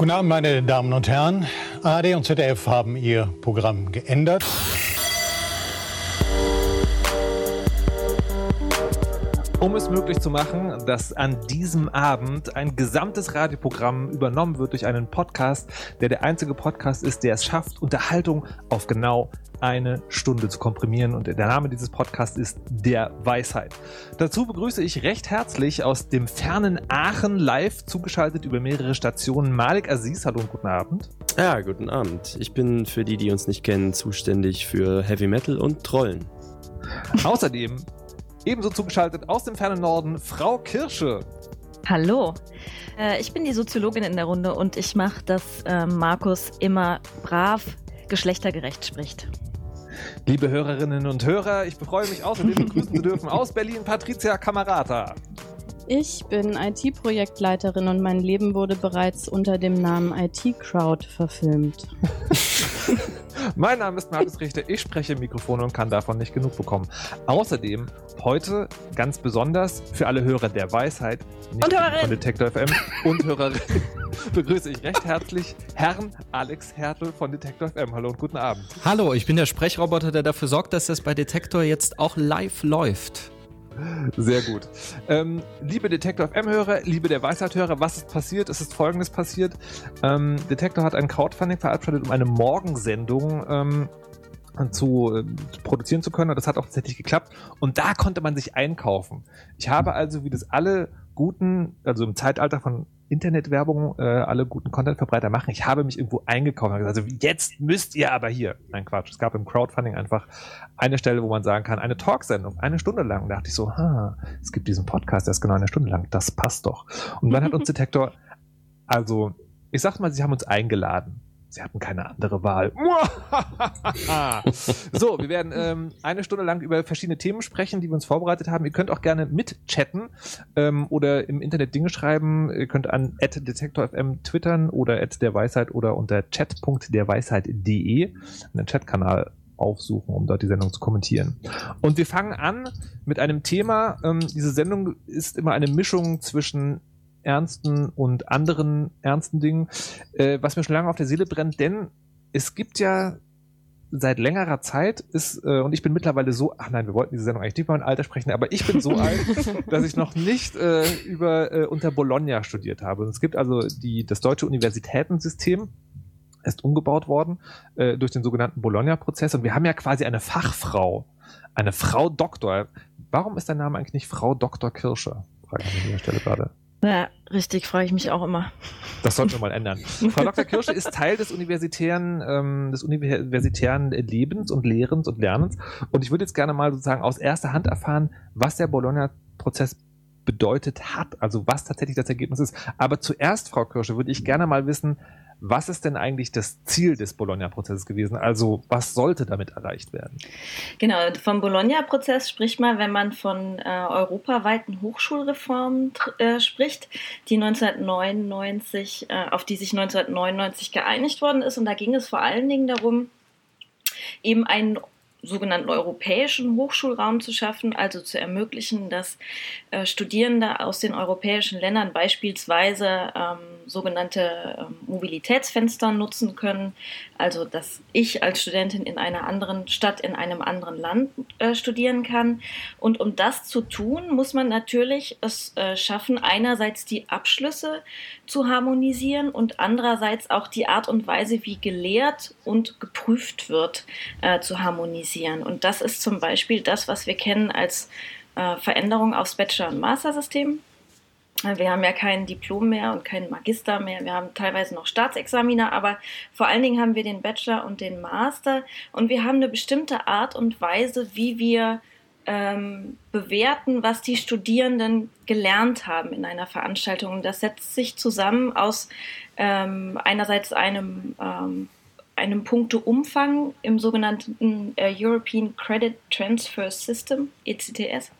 Guten Abend, meine Damen und Herren. ARD und ZDF haben ihr Programm geändert. Um es möglich zu machen, dass an diesem Abend ein gesamtes Radioprogramm übernommen wird durch einen Podcast, der der einzige Podcast ist, der es schafft, Unterhaltung auf genau eine Stunde zu komprimieren. Und der Name dieses Podcasts ist Der Weisheit. Dazu begrüße ich recht herzlich aus dem fernen Aachen live zugeschaltet über mehrere Stationen Malik Aziz. Hallo und guten Abend. Ja, guten Abend. Ich bin für die, die uns nicht kennen, zuständig für Heavy Metal und Trollen. Außerdem Ebenso zugeschaltet aus dem fernen Norden Frau Kirsche. Hallo. Äh, ich bin die Soziologin in der Runde und ich mache, dass äh, Markus immer brav geschlechtergerecht spricht. Liebe Hörerinnen und Hörer, ich freue mich außerdem begrüßen zu dürfen aus Berlin Patricia Camarata. Ich bin IT-Projektleiterin und mein Leben wurde bereits unter dem Namen IT-Crowd verfilmt. mein Name ist Markus Richter, ich spreche im Mikrofon und kann davon nicht genug bekommen. Außerdem heute ganz besonders für alle Hörer der Weisheit nicht und Hörerin. von Detektor FM und Hörerin begrüße ich recht herzlich Herrn Alex Hertel von Detektor FM. Hallo und guten Abend. Hallo, ich bin der Sprechroboter, der dafür sorgt, dass das bei Detektor jetzt auch live läuft. Sehr gut. Ähm, liebe Detektor FM-Hörer, liebe der Weisheit-Hörer, was ist passiert? Es ist folgendes passiert. Ähm, Detektor hat ein Crowdfunding verabschiedet, um eine Morgensendung ähm, zu, äh, produzieren zu können. Und das hat auch tatsächlich geklappt. Und da konnte man sich einkaufen. Ich habe also, wie das alle guten, also im Zeitalter von Internetwerbung äh, alle guten Content-Verbreiter machen. Ich habe mich irgendwo eingekauft und gesagt, also jetzt müsst ihr aber hier. Nein, Quatsch. Es gab im Crowdfunding einfach eine Stelle, wo man sagen kann, eine Talksendung, eine Stunde lang. Und da dachte ich so, ha, es gibt diesen Podcast, der ist genau eine Stunde lang. Das passt doch. Und dann hat uns Detektor, also, ich sag mal, sie haben uns eingeladen. Sie hatten keine andere Wahl. so, wir werden ähm, eine Stunde lang über verschiedene Themen sprechen, die wir uns vorbereitet haben. Ihr könnt auch gerne mitchatten ähm, oder im Internet Dinge schreiben. Ihr könnt an @detektor_fm twittern oder @derweisheit oder unter chat.derweisheit.de einen Chatkanal aufsuchen, um dort die Sendung zu kommentieren. Und wir fangen an mit einem Thema. Ähm, diese Sendung ist immer eine Mischung zwischen ernsten und anderen ernsten Dingen, äh, was mir schon lange auf der Seele brennt, denn es gibt ja seit längerer Zeit ist, äh, und ich bin mittlerweile so, ach nein, wir wollten diese Sendung eigentlich nicht über mein Alter sprechen, aber ich bin so alt, dass ich noch nicht äh, über äh, unter Bologna studiert habe. Und es gibt also die, das deutsche Universitätensystem, ist umgebaut worden äh, durch den sogenannten Bologna-Prozess. Und wir haben ja quasi eine Fachfrau, eine Frau Doktor. Warum ist dein Name eigentlich nicht Frau Doktor Kirscher? Frage ich an dieser Stelle gerade. Ja, richtig, frage ich mich auch immer. Das sollten wir mal ändern. Frau Dr. Kirsche ist Teil des universitären, ähm, des universitären Lebens und Lehrens und Lernens. Und ich würde jetzt gerne mal sozusagen aus erster Hand erfahren, was der Bologna-Prozess bedeutet hat, also was tatsächlich das Ergebnis ist. Aber zuerst, Frau Kirsche, würde ich gerne mal wissen, was ist denn eigentlich das Ziel des Bologna-Prozesses gewesen? Also was sollte damit erreicht werden? Genau, vom Bologna-Prozess spricht man, wenn man von äh, europaweiten Hochschulreformen äh, spricht, die 1999, äh, auf die sich 1999 geeinigt worden ist. Und da ging es vor allen Dingen darum, eben einen sogenannten europäischen Hochschulraum zu schaffen, also zu ermöglichen, dass äh, Studierende aus den europäischen Ländern beispielsweise ähm, sogenannte ähm, Mobilitätsfenster nutzen können, also dass ich als Studentin in einer anderen Stadt, in einem anderen Land äh, studieren kann. Und um das zu tun, muss man natürlich es äh, schaffen, einerseits die Abschlüsse zu harmonisieren und andererseits auch die Art und Weise, wie gelehrt und geprüft wird, äh, zu harmonisieren. Und das ist zum Beispiel das, was wir kennen als äh, Veränderung aufs Bachelor- und Master-System. Wir haben ja kein Diplom mehr und keinen Magister mehr. Wir haben teilweise noch Staatsexaminer, aber vor allen Dingen haben wir den Bachelor und den Master. Und wir haben eine bestimmte Art und Weise, wie wir ähm, bewerten, was die Studierenden gelernt haben in einer Veranstaltung. Und das setzt sich zusammen aus ähm, einerseits einem, ähm, einem Punkteumfang im sogenannten äh, European Credit Transfer System, ECTS.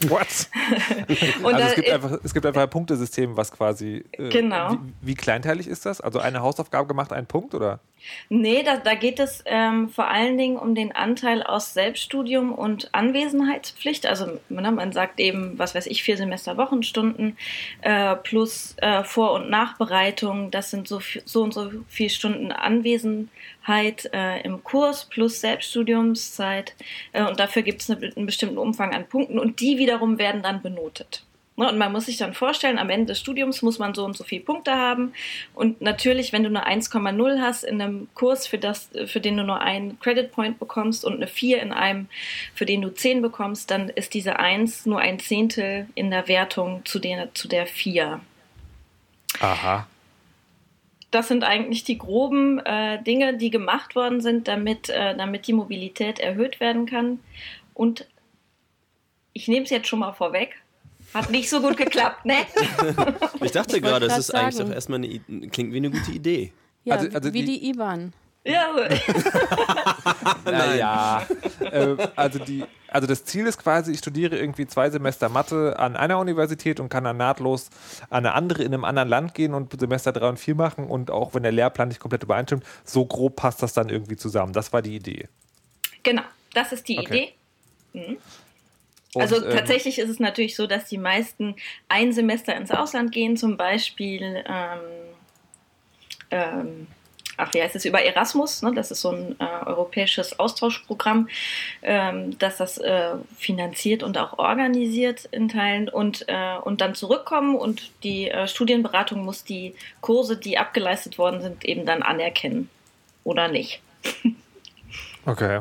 What? also es, gibt einfach, es gibt einfach ein Punktesystem, was quasi. Äh, genau. Wie, wie, kleinteilig ist das? Also eine Hausaufgabe gemacht, ein Punkt, oder? Nee, da, da geht es ähm, vor allen Dingen um den Anteil aus Selbststudium und Anwesenheitspflicht. Also ne, man sagt eben, was weiß ich, vier Semester Wochenstunden äh, plus äh, Vor- und Nachbereitung. Das sind so, so und so viele Stunden Anwesenheit äh, im Kurs plus Selbststudiumszeit. Äh, und dafür gibt es einen bestimmten Umfang an Punkten und die wiederum werden dann benotet. Ne, und man muss sich dann vorstellen, am Ende des Studiums muss man so und so viele Punkte haben. Und natürlich, wenn du eine 1,0 hast in einem Kurs, für, das, für den du nur einen Credit Point bekommst und eine 4 in einem, für den du 10 bekommst, dann ist diese 1 nur ein Zehntel in der Wertung zu der, zu der 4. Aha. Das sind eigentlich die groben äh, Dinge, die gemacht worden sind, damit, äh, damit die Mobilität erhöht werden kann. Und ich nehme es jetzt schon mal vorweg, hat nicht so gut geklappt, ne? ich dachte gerade, es ist eigentlich doch erstmal eine, klingt wie eine gute Idee. Ja, also, also wie die, die IBAN. Ja. naja. äh, also, die, also das Ziel ist quasi, ich studiere irgendwie zwei Semester Mathe an einer Universität und kann dann nahtlos an eine andere in einem anderen Land gehen und Semester drei und vier machen und auch wenn der Lehrplan nicht komplett übereinstimmt, so grob passt das dann irgendwie zusammen. Das war die Idee. Genau, das ist die okay. Idee. Mhm. Und, also ähm, tatsächlich ist es natürlich so, dass die meisten ein Semester ins Ausland gehen, zum Beispiel, ähm, ähm, ach wie heißt es, über Erasmus, ne? das ist so ein äh, europäisches Austauschprogramm, ähm, das das äh, finanziert und auch organisiert in Teilen und, äh, und dann zurückkommen und die äh, Studienberatung muss die Kurse, die abgeleistet worden sind, eben dann anerkennen oder nicht. Okay.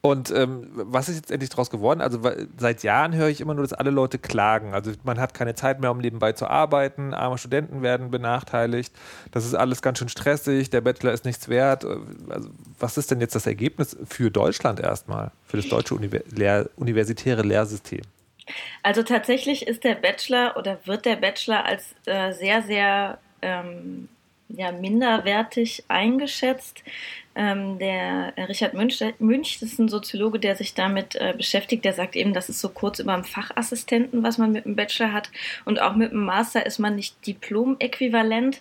Und ähm, was ist jetzt endlich daraus geworden? Also seit Jahren höre ich immer nur, dass alle Leute klagen. Also man hat keine Zeit mehr, um nebenbei zu arbeiten. Arme Studenten werden benachteiligt. Das ist alles ganz schön stressig. Der Bachelor ist nichts wert. Also, was ist denn jetzt das Ergebnis für Deutschland erstmal, für das deutsche Univers Lehr universitäre Lehrsystem? Also tatsächlich ist der Bachelor oder wird der Bachelor als äh, sehr, sehr ähm, ja, minderwertig eingeschätzt. Ähm, der Richard Münch, Münch, das ist ein Soziologe, der sich damit äh, beschäftigt, der sagt eben, das ist so kurz über dem Fachassistenten, was man mit dem Bachelor hat. Und auch mit dem Master ist man nicht Diplom-äquivalent.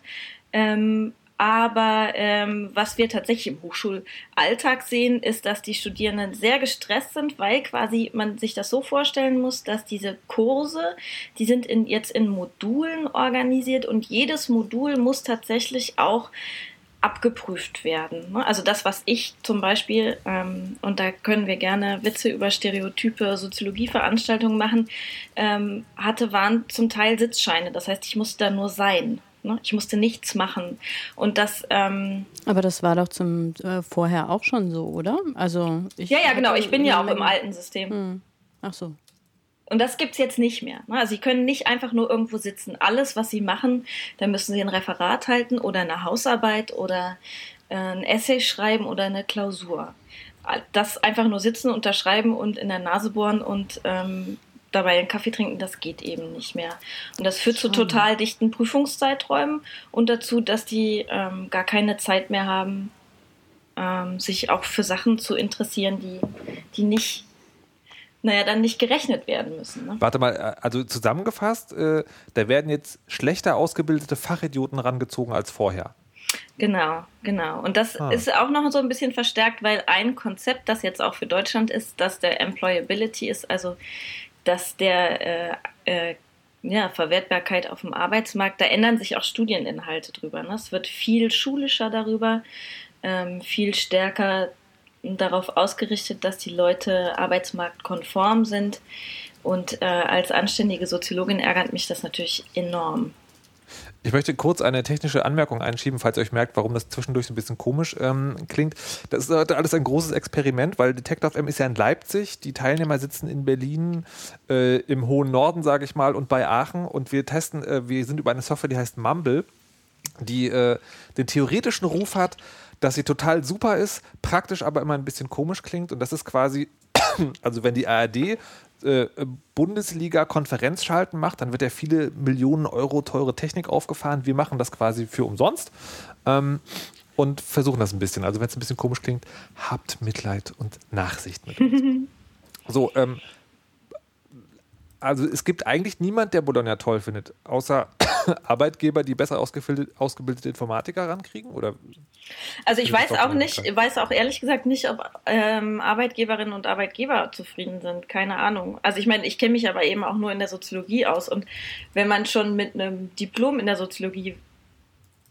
Ähm, aber ähm, was wir tatsächlich im Hochschulalltag sehen, ist, dass die Studierenden sehr gestresst sind, weil quasi man sich das so vorstellen muss, dass diese Kurse, die sind in, jetzt in Modulen organisiert und jedes Modul muss tatsächlich auch abgeprüft werden. Ne? Also das, was ich zum Beispiel, ähm, und da können wir gerne Witze über Stereotype Soziologieveranstaltungen machen, ähm, hatte, waren zum Teil Sitzscheine. Das heißt, ich musste da nur sein. Ne? Ich musste nichts machen. Und das. Ähm, Aber das war doch zum äh, vorher auch schon so, oder? Also ich ja, ja, genau. Ich bin ja auch im alten System. Hm. Ach so. Und das gibt es jetzt nicht mehr. Ne? Also sie können nicht einfach nur irgendwo sitzen. Alles, was sie machen, da müssen sie ein Referat halten oder eine Hausarbeit oder äh, ein Essay schreiben oder eine Klausur. Das einfach nur sitzen, unterschreiben und in der Nase bohren und ähm, dabei einen Kaffee trinken, das geht eben nicht mehr. Und das führt zu total dichten Prüfungszeiträumen und dazu, dass die ähm, gar keine Zeit mehr haben, ähm, sich auch für Sachen zu interessieren, die, die nicht naja, dann nicht gerechnet werden müssen. Ne? Warte mal, äh, also zusammengefasst, äh, da werden jetzt schlechter ausgebildete Fachidioten rangezogen als vorher. Genau, genau. Und das ah. ist auch noch so ein bisschen verstärkt, weil ein Konzept, das jetzt auch für Deutschland ist, dass der Employability ist, also dass der äh, äh, ja, Verwertbarkeit auf dem Arbeitsmarkt, da ändern sich auch Studieninhalte drüber. Ne? Es wird viel schulischer darüber, ähm, viel stärker darauf ausgerichtet, dass die Leute arbeitsmarktkonform sind. Und äh, als anständige Soziologin ärgert mich das natürlich enorm. Ich möchte kurz eine technische Anmerkung einschieben, falls ihr euch merkt, warum das zwischendurch ein bisschen komisch ähm, klingt. Das ist heute alles ein großes Experiment, weil Detector FM ist ja in Leipzig, die Teilnehmer sitzen in Berlin, äh, im hohen Norden, sage ich mal, und bei Aachen. Und wir testen, äh, wir sind über eine Software, die heißt Mumble, die äh, den theoretischen Ruf hat, dass sie total super ist, praktisch aber immer ein bisschen komisch klingt. Und das ist quasi, also wenn die ARD äh, Bundesliga-Konferenzschalten macht, dann wird ja viele Millionen Euro teure Technik aufgefahren. Wir machen das quasi für umsonst. Ähm, und versuchen das ein bisschen. Also wenn es ein bisschen komisch klingt, habt Mitleid und Nachsicht mit uns. so, ähm, also es gibt eigentlich niemand, der Bologna toll findet, außer Arbeitgeber, die besser ausgebildete, ausgebildete Informatiker rankriegen? Oder Also ich weiß auch nicht, unbekannt. weiß auch ehrlich gesagt nicht, ob ähm, Arbeitgeberinnen und Arbeitgeber zufrieden sind. Keine Ahnung. Also ich meine, ich kenne mich aber eben auch nur in der Soziologie aus. Und wenn man schon mit einem Diplom in der Soziologie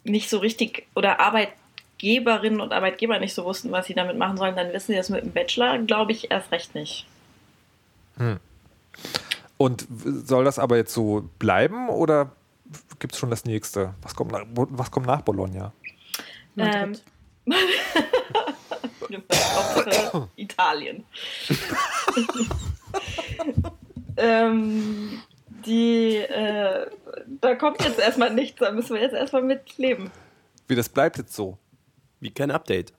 nicht so richtig oder Arbeitgeberinnen und Arbeitgeber nicht so wussten, was sie damit machen sollen, dann wissen sie das mit dem Bachelor, glaube ich, erst recht nicht. Und soll das aber jetzt so bleiben oder gibt es schon das nächste? Was kommt nach, was kommt nach Bologna? Ähm, Italien. ähm, die, äh, da kommt jetzt erstmal nichts, da müssen wir jetzt erstmal mit leben. Wie das bleibt jetzt so? Wie kein Update.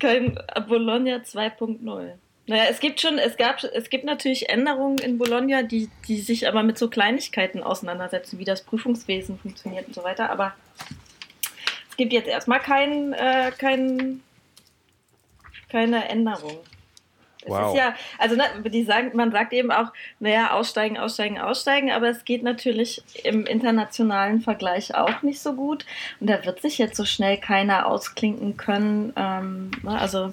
Kein Bologna 2.0. Naja, es gibt schon, es gab, es gibt natürlich Änderungen in Bologna, die, die sich aber mit so Kleinigkeiten auseinandersetzen, wie das Prüfungswesen funktioniert und so weiter, aber es gibt jetzt erstmal kein, äh, kein, keine Änderung. Es Wow. ist ja, also ne, die sagen, man sagt eben auch, naja, aussteigen, aussteigen, aussteigen, aber es geht natürlich im internationalen Vergleich auch nicht so gut. Und da wird sich jetzt so schnell keiner ausklinken können. Ähm, ne, also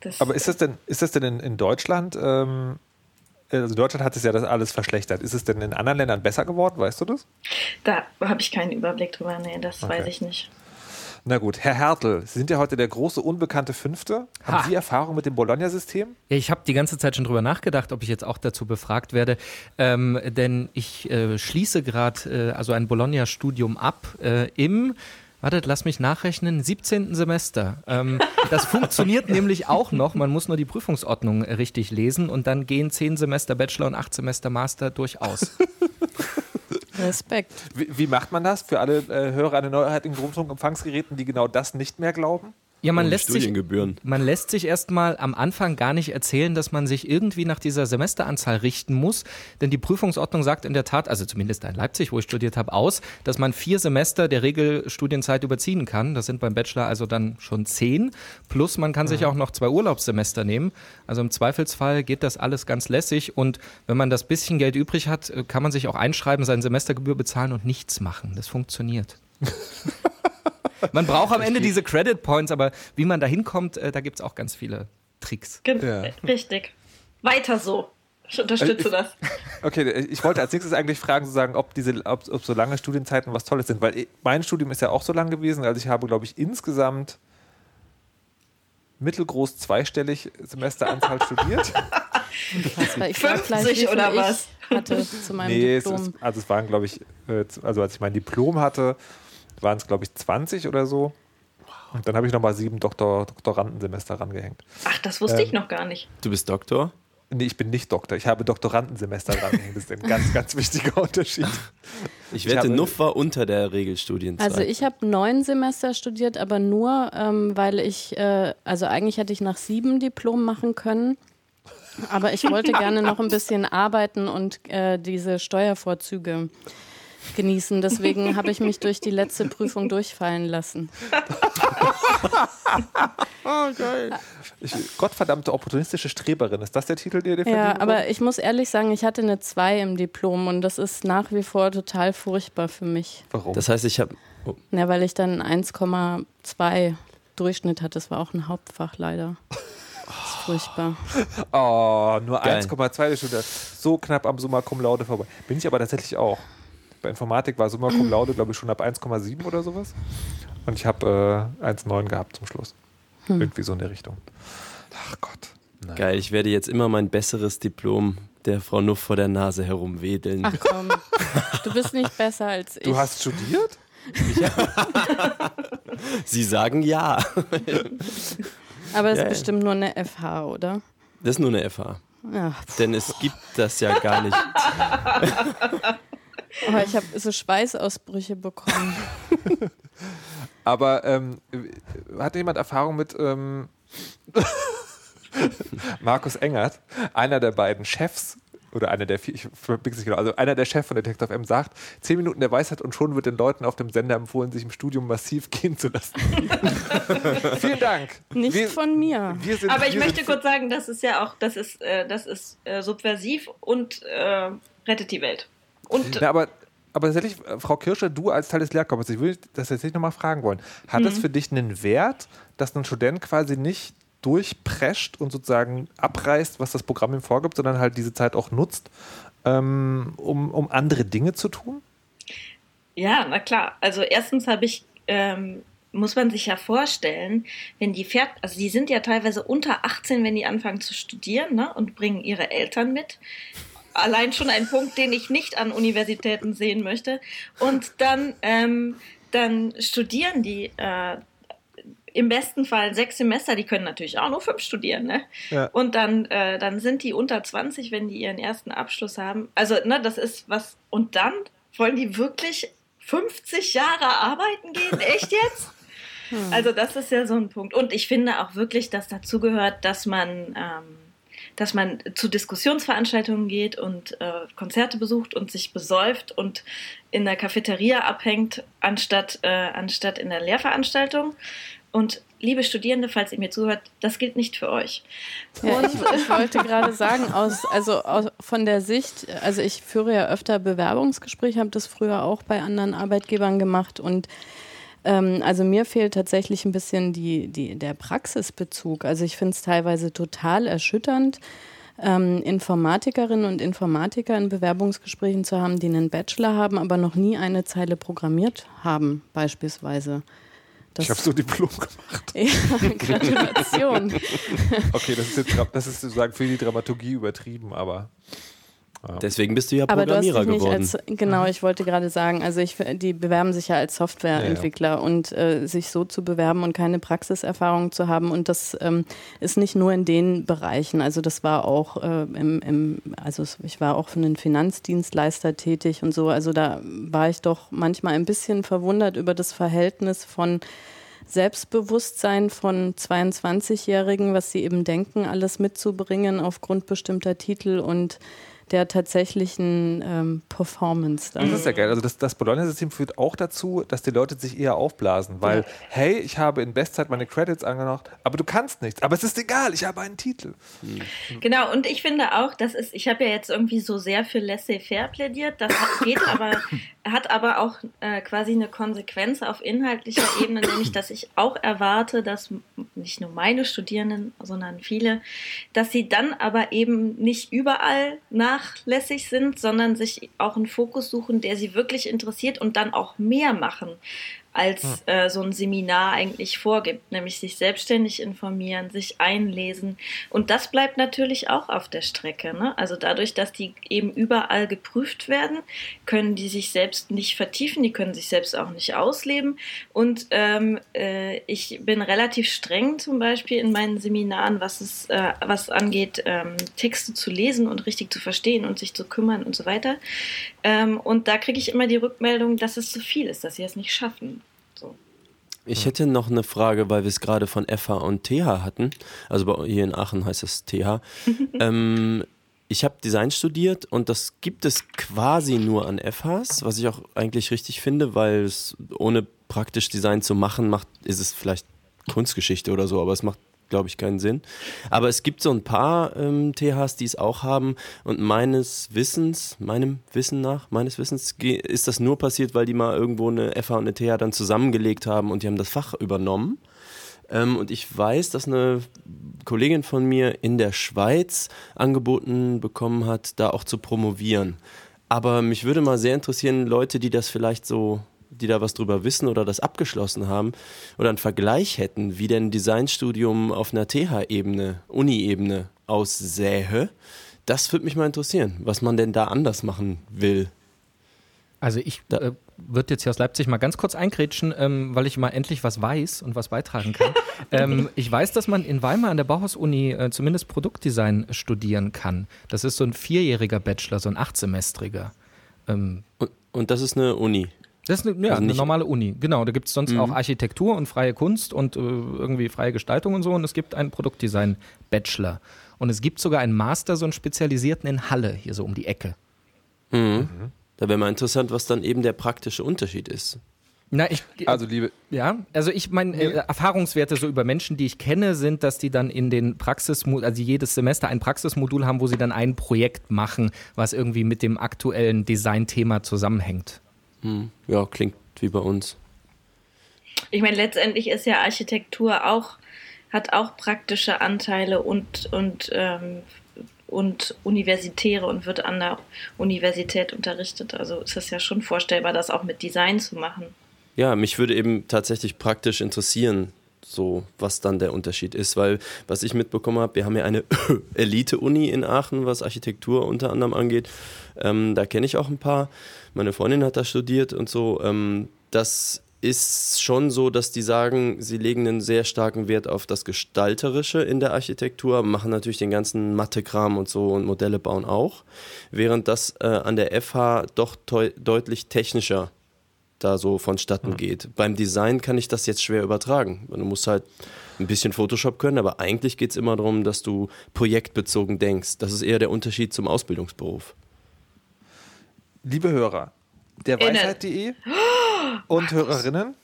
das, Aber ist das denn, ist das denn in, in Deutschland, ähm, also Deutschland hat es ja das alles verschlechtert. Ist es denn in anderen Ländern besser geworden, weißt du das? da habe ich keinen Überblick drüber. Nee, das Okay. weiß ich nicht. Na gut, Herr Hertel, Sie sind ja heute der große unbekannte Fünfte. Haben Ha. Sie Erfahrung mit dem Bologna-System? Ja, ich habe die ganze Zeit schon drüber nachgedacht, ob ich jetzt auch dazu befragt werde, ähm, denn ich äh, schließe gerade äh, also ein Bologna-Studium ab äh, im Wartet, lass mich nachrechnen. 17. Semester. Ähm, das funktioniert nämlich auch noch. Man muss nur die Prüfungsordnung richtig lesen und dann gehen 10 Semester Bachelor und 8 Semester Master durchaus. Respekt. Wie, wie macht man das für alle äh, Hörer an den neuheitigen Rundfunkempfangsgeräten, die genau das nicht mehr glauben? Ja, man lässt sich. Man lässt sich erstmal am Anfang gar nicht erzählen, dass man sich irgendwie nach dieser Semesteranzahl richten muss, denn die Prüfungsordnung sagt in der Tat, also zumindest in Leipzig, wo ich studiert habe, aus, dass man vier Semester der Regelstudienzeit überziehen kann. Das sind beim Bachelor also dann schon zehn. Plus man kann sich auch noch zwei Urlaubssemester nehmen. Also im Zweifelsfall geht das alles ganz lässig und wenn man das bisschen Geld übrig hat, kann man sich auch einschreiben, seine Semestergebühr bezahlen und nichts machen. Das funktioniert. Man braucht am Ende diese Credit Points, aber wie man da hinkommt, äh, da gibt es auch ganz viele Tricks. Gen Ja. äh, Richtig. Weiter so. Ich unterstütze Äh, das. Okay, ich wollte als nächstes eigentlich fragen, sozusagen, ob diese, ob, ob so lange Studienzeiten was Tolles sind, weil ich- mein Studium ist ja auch so lang gewesen. Also ich habe, glaube ich, insgesamt mittelgroß zweistellig Semesteranzahl studiert. Weil ich war 50 gleich, wie viel oder ich was? hatte zu meinem nee, es Diplom. ist, also es waren, glaube ich, äh, also als ich mein Diplom hatte, waren es, glaube ich, 20 oder so. Und dann habe ich nochmal sieben Doktor, Doktorandensemester rangehängt. Ach, das wusste Ähm, ich noch gar nicht. Du bist Doktor? Nee, ich bin nicht Doktor, ich habe Doktorandensemester rangehängt. Das ist ein ganz, ganz wichtiger Unterschied. Ich wette, Nuff war unter der Regelstudienzeit. Also ich habe neun Semester studiert, aber nur, ähm, weil ich, äh, also eigentlich hätte ich nach sieben Diplom machen können. Aber ich wollte gerne noch ein bisschen arbeiten und äh, diese Steuervorzüge genießen. Deswegen habe ich mich durch die letzte Prüfung durchfallen lassen. Ich, Gottverdammte opportunistische Streberin, ist das der Titel, der dir Ja, verliehen aber ich muss ehrlich sagen, ich hatte eine 2 im Diplom und das ist nach wie vor total furchtbar für mich. Warum? das heißt, ich habe. Oh, Ja, weil ich dann 1,2 Durchschnitt hatte. Das war auch ein Hauptfach leider. Das ist furchtbar. Oh, nur Geil. 1,2 Stunde. So knapp am Summa Cum Laude vorbei. Bin ich aber tatsächlich auch. Bei Informatik war Summa Cum Laude, glaube ich, schon ab 1,7 oder sowas. Und ich habe äh, 1,9 gehabt zum Schluss. Irgendwie so in der Richtung. Ach Gott. Nein. geil, ich werde jetzt immer mein besseres Diplom der Frau Nuff vor der Nase herumwedeln. Ach komm, du bist nicht besser als ich. Du hast studiert? Sie sagen ja. Aber es Ja, ist ja. bestimmt nur eine FH, oder? Das ist nur eine FH. Ja. Denn es gibt das ja gar nicht. Aber ich habe so Schweißausbrüche bekommen. Aber ähm, hat jemand Erfahrung mit ähm, Markus Engert, einer der beiden Chefs oder einer der vier, ich verbiege nicht genau, also einer der Chefs von Detective M sagt, zehn Minuten der Weisheit und schon wird den Leuten auf dem Sender empfohlen, sich im Studium massiv gehen zu lassen. Vielen Dank. Nicht Wir- von mir. Wir sind, Aber ich wir möchte sind, kurz sagen, das ist ja auch, das ist, äh, das ist äh, subversiv und äh, rettet die Welt. Und Ja, aber, aber tatsächlich, äh, Frau Kirsche, du als Teil des Lehrkörpers, ich würde das jetzt nicht nochmal fragen wollen. Hat es für dich einen Wert, dass ein Student quasi nicht durchprescht und sozusagen abreißt, was das Programm ihm vorgibt, sondern halt diese Zeit auch nutzt, ähm, um, um andere Dinge zu tun? Ja, na klar. Also erstens habe ich, ähm, muss man sich ja vorstellen, wenn die fährt, also die sind ja teilweise unter 18, wenn die anfangen zu studieren, ne, und bringen ihre Eltern mit. Allein schon ein Punkt, den ich nicht an Universitäten sehen möchte. Und dann, ähm, dann studieren die äh, im besten Fall sechs Semester, die können natürlich auch nur fünf studieren, ne? Ja. Und dann, äh, dann sind die unter 20, wenn die ihren ersten Abschluss haben. Also, ne, das ist was. Und dann wollen die wirklich 50 Jahre arbeiten gehen? Echt jetzt? Also, das ist ja so ein Punkt. Und ich finde auch wirklich, dass dazu gehört, dass man, ähm, dass man zu Diskussionsveranstaltungen geht und äh, Konzerte besucht und sich besäuft und in der Cafeteria abhängt, anstatt, äh, anstatt in der Lehrveranstaltung. Und liebe Studierende, falls ihr mir zuhört, das gilt nicht für euch. Ja, ich, ich wollte gerade sagen, aus, also aus, von der Sicht, also ich führe ja öfter Bewerbungsgespräche, habe das früher auch bei anderen Arbeitgebern gemacht und ähm, also mir fehlt tatsächlich ein bisschen die, die, der Praxisbezug. Also ich finde es teilweise total erschütternd, ähm, Informatikerinnen und Informatiker in Bewerbungsgesprächen zu haben, die einen Bachelor haben, aber noch nie eine Zeile programmiert haben, beispielsweise. Das, Ich habe so Diplom gemacht. ja, Gratulation. Okay, das ist jetzt das ist sozusagen für die Dramaturgie übertrieben, aber Deswegen bist du ja Aber du hast Programmierer nicht geworden. als, genau, ich wollte gerade sagen, also ich, die bewerben sich ja als Softwareentwickler und äh, sich so zu bewerben und keine Praxiserfahrung zu haben und das ähm, ist nicht nur in den Bereichen, also das war auch äh, im, im, also ich war auch für einen Finanzdienstleister tätig und so, also da war ich doch manchmal ein bisschen verwundert über das Verhältnis von Selbstbewusstsein von 22-Jährigen, was sie eben denken, alles mitzubringen aufgrund bestimmter Titel und der tatsächlichen ähm, Performance. Das Dann. ist ja geil. Also das, das Bologna-System führt auch dazu, dass die Leute sich eher aufblasen, weil, hey, ich habe in Bestzeit meine Credits angemacht, aber du kannst nichts. Aber es ist egal, ich habe einen Titel. Genau, und ich finde auch, das ist, ich habe ja jetzt irgendwie so sehr für laissez-faire plädiert, das hat- geht aber, hat aber auch äh, quasi eine Konsequenz auf inhaltlicher Ebene, nämlich, dass ich auch erwarte, dass nicht nur meine Studierenden, sondern viele, dass sie dann aber eben nicht überall nachlässig sind, sondern sich auch einen Fokus suchen, der sie wirklich interessiert und dann auch mehr machen als äh, so ein Seminar eigentlich vorgibt, nämlich sich selbstständig informieren, sich einlesen. Und das bleibt natürlich auch auf der Strecke. Ne? Also dadurch, dass die eben überall geprüft werden, können die sich selbst nicht vertiefen, die können sich selbst auch nicht ausleben. Und ähm, äh, ich bin relativ streng zum Beispiel in meinen Seminaren, was es äh, was angeht, ähm, Texte zu lesen und richtig zu verstehen und sich zu kümmern und so weiter. Ähm, und da kriege ich immer die Rückmeldung, dass es zu viel ist, dass sie es nicht schaffen. So. Ich hätte noch eine Frage, weil wir es gerade von FH und TH hatten. Also hier in Aachen heißt es TH. ähm, ich habe Design studiert und das gibt es quasi nur an FHs, was ich auch eigentlich richtig finde, weil es ohne praktisch Design zu machen, macht, ist es vielleicht Kunstgeschichte oder so, aber es macht, glaube ich, keinen Sinn. Aber es gibt so ein paar ähm, THs, die es auch haben und meines Wissens, meinem Wissen nach, meines Wissens ist das nur passiert, weil die mal irgendwo eine FH und eine TH dann zusammengelegt haben und die haben das Fach übernommen. Ähm, und ich weiß, dass eine Kollegin von mir in der Schweiz angeboten bekommen hat, da auch zu promovieren. Aber mich würde mal sehr interessieren, Leute, die das vielleicht so, die da was drüber wissen oder das abgeschlossen haben oder einen Vergleich hätten, wie denn Designstudium auf einer TH-Ebene, Uni-Ebene aussähe. Das würde mich mal interessieren, was man denn da anders machen will. Also ich äh, würde jetzt hier aus Leipzig mal ganz kurz einkrätschen, ähm, weil ich mal endlich was weiß und was beitragen kann. ähm, ich weiß, dass man in Weimar an der Bauhaus-Uni äh, zumindest Produktdesign studieren kann. Das ist so ein vierjähriger Bachelor, so ein achtsemestriger. Ähm, Und, und das ist eine Uni. Das ist eine, ja, Also eine normale Uni, genau. Da gibt es sonst auch Architektur und freie Kunst und äh, irgendwie freie Gestaltung und so. Und es gibt einen Produktdesign-Bachelor. Und es gibt sogar einen Master, so einen spezialisierten in Halle, hier so um die Ecke. Da wäre mal interessant, was dann eben der praktische Unterschied ist. Na, ich, Also, liebe, ja, also ich meine, äh, Erfahrungswerte so über Menschen, die ich kenne, sind, dass die dann in den Praxismodul, also jedes Semester ein Praxismodul haben, wo sie dann ein Projekt machen, was irgendwie mit dem aktuellen Designthema zusammenhängt. Hm. Ja, klingt wie bei uns. Ich meine, letztendlich ist ja Architektur auch, hat auch praktische Anteile und, und, ähm, und universitäre und wird an der Universität unterrichtet. Also ist es ja schon vorstellbar, das auch mit Design zu machen. Ja, mich würde eben tatsächlich praktisch interessieren, so was dann der Unterschied ist, weil was ich mitbekommen habe, wir haben ja eine Elite-Uni in Aachen, was Architektur unter anderem angeht. Ähm, da kenne ich auch ein paar. Meine Freundin hat da studiert und so. Ähm, das ist schon so, dass die sagen, sie legen einen sehr starken Wert auf das Gestalterische in der Architektur, machen natürlich den ganzen Mathekram und so und Modelle bauen auch, während das äh, an der FH doch deutlich technischer da so vonstatten mhm. geht. Beim Design kann ich das jetzt schwer übertragen. Du musst halt ein bisschen Photoshop können, aber eigentlich geht es immer darum, dass du projektbezogen denkst. Das ist eher der Unterschied zum Ausbildungsberuf. Liebe Hörer, der Weisheit.de und Hörerinnen,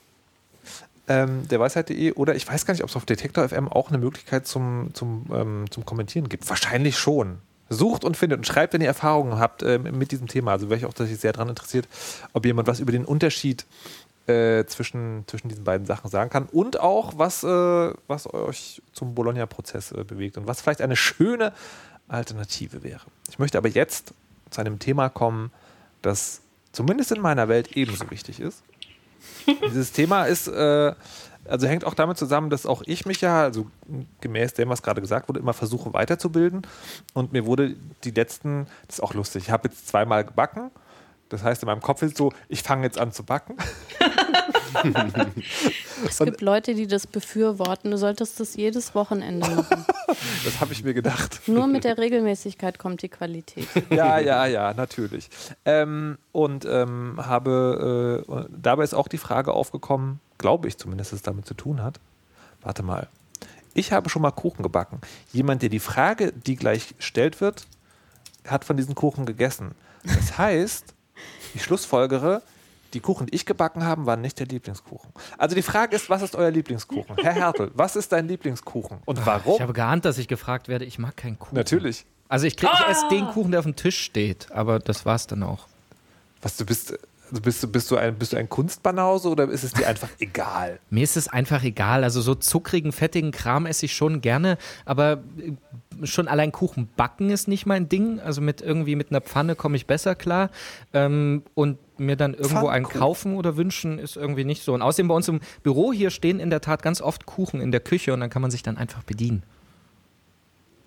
ähm, der Weisheit.de oder ich weiß gar nicht, ob es auf Detektor FM auch eine Möglichkeit zum, zum, ähm, zum Kommentieren gibt. Wahrscheinlich schon. Sucht und findet und schreibt, wenn ihr Erfahrungen habt äh, mit diesem Thema. Also wäre ich auch tatsächlich sehr daran interessiert, ob jemand was über den Unterschied äh, zwischen, zwischen diesen beiden Sachen sagen kann und auch, was, äh, was euch zum Bologna-Prozess äh, bewegt und was vielleicht eine schöne Alternative wäre. Ich möchte aber jetzt zu einem Thema kommen, das zumindest in meiner Welt ebenso wichtig ist. Dieses Thema ist äh, also hängt auch damit zusammen, dass auch ich mich ja, also gemäß dem, was gerade gesagt wurde, immer versuche weiterzubilden. Und mir wurde die letzten, das ist auch lustig, ich habe jetzt zweimal gebacken. Das heißt, in meinem Kopf ist so, ich fange jetzt an zu backen. es gibt Leute, die das befürworten. Du solltest das jedes Wochenende machen. Das habe ich mir gedacht. Nur mit der Regelmäßigkeit kommt die Qualität. Ja, ja, ja, natürlich. Ähm, und ähm, habe, äh, dabei ist auch die Frage aufgekommen, glaube ich zumindest, dass es damit zu tun hat. Warte mal. Ich habe schon mal Kuchen gebacken. Jemand, der die Frage, die gleich gestellt wird, hat von diesen Kuchen gegessen. Das heißt, ich schlussfolgere, die Kuchen, die ich gebacken habe, waren nicht der Lieblingskuchen. Also die Frage ist, was ist euer Lieblingskuchen? Herr Hertel, was ist dein Lieblingskuchen und warum? Ich habe geahnt, dass ich gefragt werde, ich mag keinen Kuchen. Natürlich. Also ich, krieg, ich esse den Kuchen, der auf dem Tisch steht, aber das war es dann auch. Was, du bist, also bist du, bist du ein, bist du ein Kunstbanause oder ist es dir einfach egal? Mir ist es einfach egal. Also so zuckrigen, fettigen Kram esse ich schon gerne, aber äh, schon allein Kuchen backen ist nicht mein Ding. Also mit irgendwie mit einer Pfanne komme ich besser klar. Ähm, und mir dann irgendwo einen kaufen oder wünschen ist irgendwie nicht so. Und außerdem bei uns im Büro hier stehen in der Tat ganz oft Kuchen in der Küche und dann kann man sich dann einfach bedienen.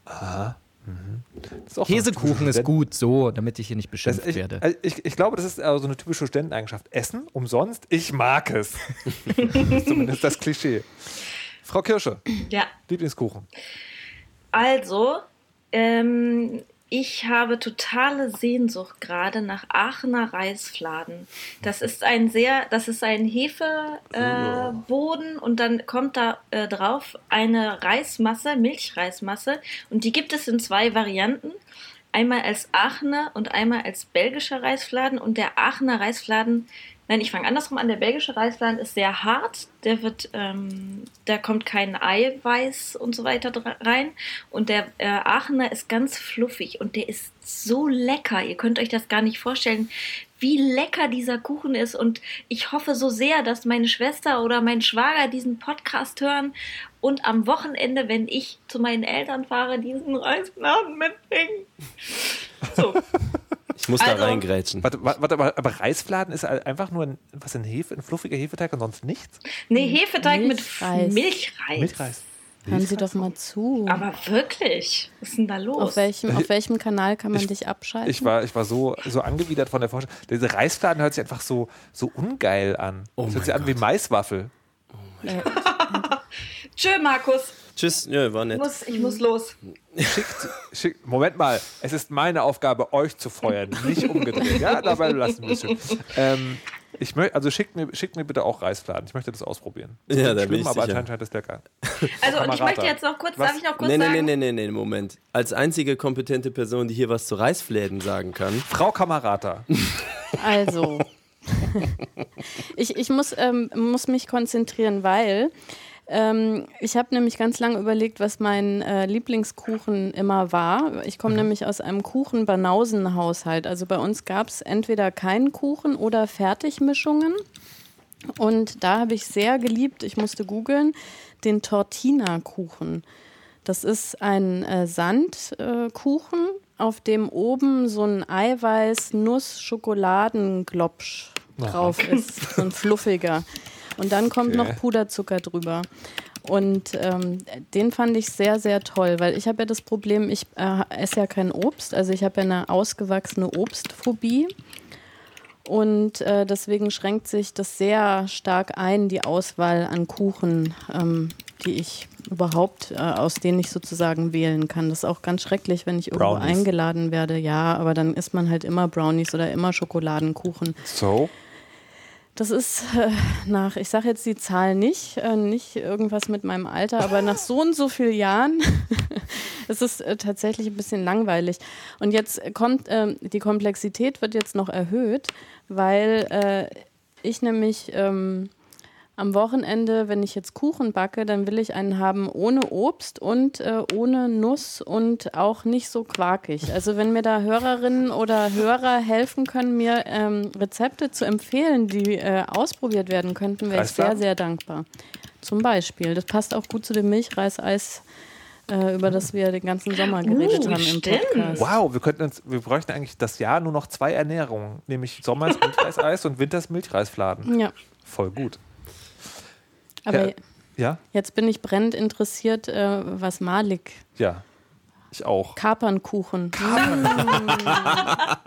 Aha. Mhm. Käsekuchen ist gut, so, damit ich hier nicht beschimpft ich, werde. Also ich, ich, glaube, das ist so eine typische Studenteneigenschaft. Essen, umsonst, ich mag es. das ist zumindest das Klischee. Frau Kirsche, ja. Lieblingskuchen. Also, ähm, ich habe totale Sehnsucht gerade nach Aachener Reisfladen. Das ist ein sehr, das ist ein Hefeboden äh, und dann kommt da äh, drauf eine Reismasse, Milchreismasse und die gibt es in zwei Varianten. Einmal als Aachener und einmal als belgischer Reisfladen und der Aachener Reisfladen Nein, ich fange andersrum an. Der belgische Reisfladen ist sehr hart. Der wird, ähm, da kommt kein Eiweiß und so weiter rein. Und der äh, Aachener ist ganz fluffig und der ist so lecker. Ihr könnt euch das gar nicht vorstellen, wie lecker dieser Kuchen ist. Und ich hoffe so sehr, dass meine Schwester oder mein Schwager diesen Podcast hören und am Wochenende, wenn ich zu meinen Eltern fahre, diesen Reisfladen mitbringen. So. Ich muss also, da reingrätschen. Warte, warte, aber, aber Reisfladen ist einfach nur ein, was ein Hefe, ein fluffiger Hefeteig und sonst nichts? Nee, Hefeteig Milchreis. mit Milchreis. Milchreis. Hören Sie doch mal zu. Aber wirklich, was ist denn da los? Auf welchem, auf welchem Kanal kann man ich, dich abschalten? Ich war, ich war so, so angewidert von der Vorstellung. Diese Reisfladen hört sich einfach so, so ungeil an. Oh das hört sich Gott. an wie Maiswaffel. Oh Tschö, Markus. Tschüss, ja, war nett. Ich muss, ich muss los. Schickt, schickt, Moment mal, es ist meine Aufgabe, euch zu feuern, nicht umgedreht. Ja, dabei lassen wir es schon. Ähm, ich möchte, also schickt mir, schickt mir bitte auch Reisfladen. Ich möchte das ausprobieren. Das ja, da bin ich aber anscheinend scheint es lecker. Also und ich möchte jetzt noch kurz, was? darf ich noch kurz nee, sagen? Nee, nee, nee, nee, nee, Moment. Als einzige kompetente Person, die hier was zu Reisfläden sagen kann. Frau Kamerata. Also, ich ich muss, ähm, muss mich konzentrieren, weil ähm, ich habe nämlich ganz lange überlegt, was mein äh, Lieblingskuchen immer war. Ich komme mhm. nämlich aus einem Kuchen-Banausen-Haushalt. Also bei uns gab es entweder keinen Kuchen oder Fertigmischungen. Und da habe ich sehr geliebt, ich musste googeln, den Tortina-Kuchen. Das ist ein äh, Sandkuchen, äh, auf dem oben so ein Eiweiß-Nuss-Schokoladenglopsch drauf ist. So ein fluffiger. Und dann kommt okay. noch Puderzucker drüber. Und ähm, den fand ich sehr, sehr toll, weil ich habe ja das Problem, ich äh, esse ja kein Obst, also ich habe ja eine ausgewachsene Obstphobie. Und äh, deswegen schränkt sich das sehr stark ein, die Auswahl an Kuchen, ähm, die ich überhaupt, äh, aus denen ich sozusagen wählen kann. Das ist auch ganz schrecklich, wenn ich irgendwo Brownies. eingeladen werde. Ja, aber dann isst man halt immer Brownies oder immer Schokoladenkuchen. So? Das ist äh, nach, ich sage jetzt die Zahl nicht, äh, nicht irgendwas mit meinem Alter, aber nach so und so vielen Jahren ist es äh, tatsächlich ein bisschen langweilig. Und jetzt kommt, ähm, die Komplexität wird jetzt noch erhöht, weil äh, ich nämlich ähm, am Wochenende, wenn ich jetzt Kuchen backe, dann will ich einen haben ohne Obst und äh, ohne Nuss und auch nicht so quarkig. Also wenn mir da Hörerinnen oder Hörer helfen können, mir ähm, Rezepte zu empfehlen, die äh, ausprobiert werden könnten, wäre ich sehr, sehr dankbar. Zum Beispiel. Das passt auch gut zu dem Milchreiseis äh, über das wir den ganzen Sommer geredet uh, haben im Podcast. Wow, wir könnten uns, wir bräuchten eigentlich das Jahr nur noch zwei Ernährungen, nämlich Sommers Milchreiseis und Winters Milchreisfladen. Ja. Voll gut. Aber ja. ja? jetzt bin ich brennend interessiert, äh, was Malik. Ja. Ich auch. Kapernkuchen. Kapern.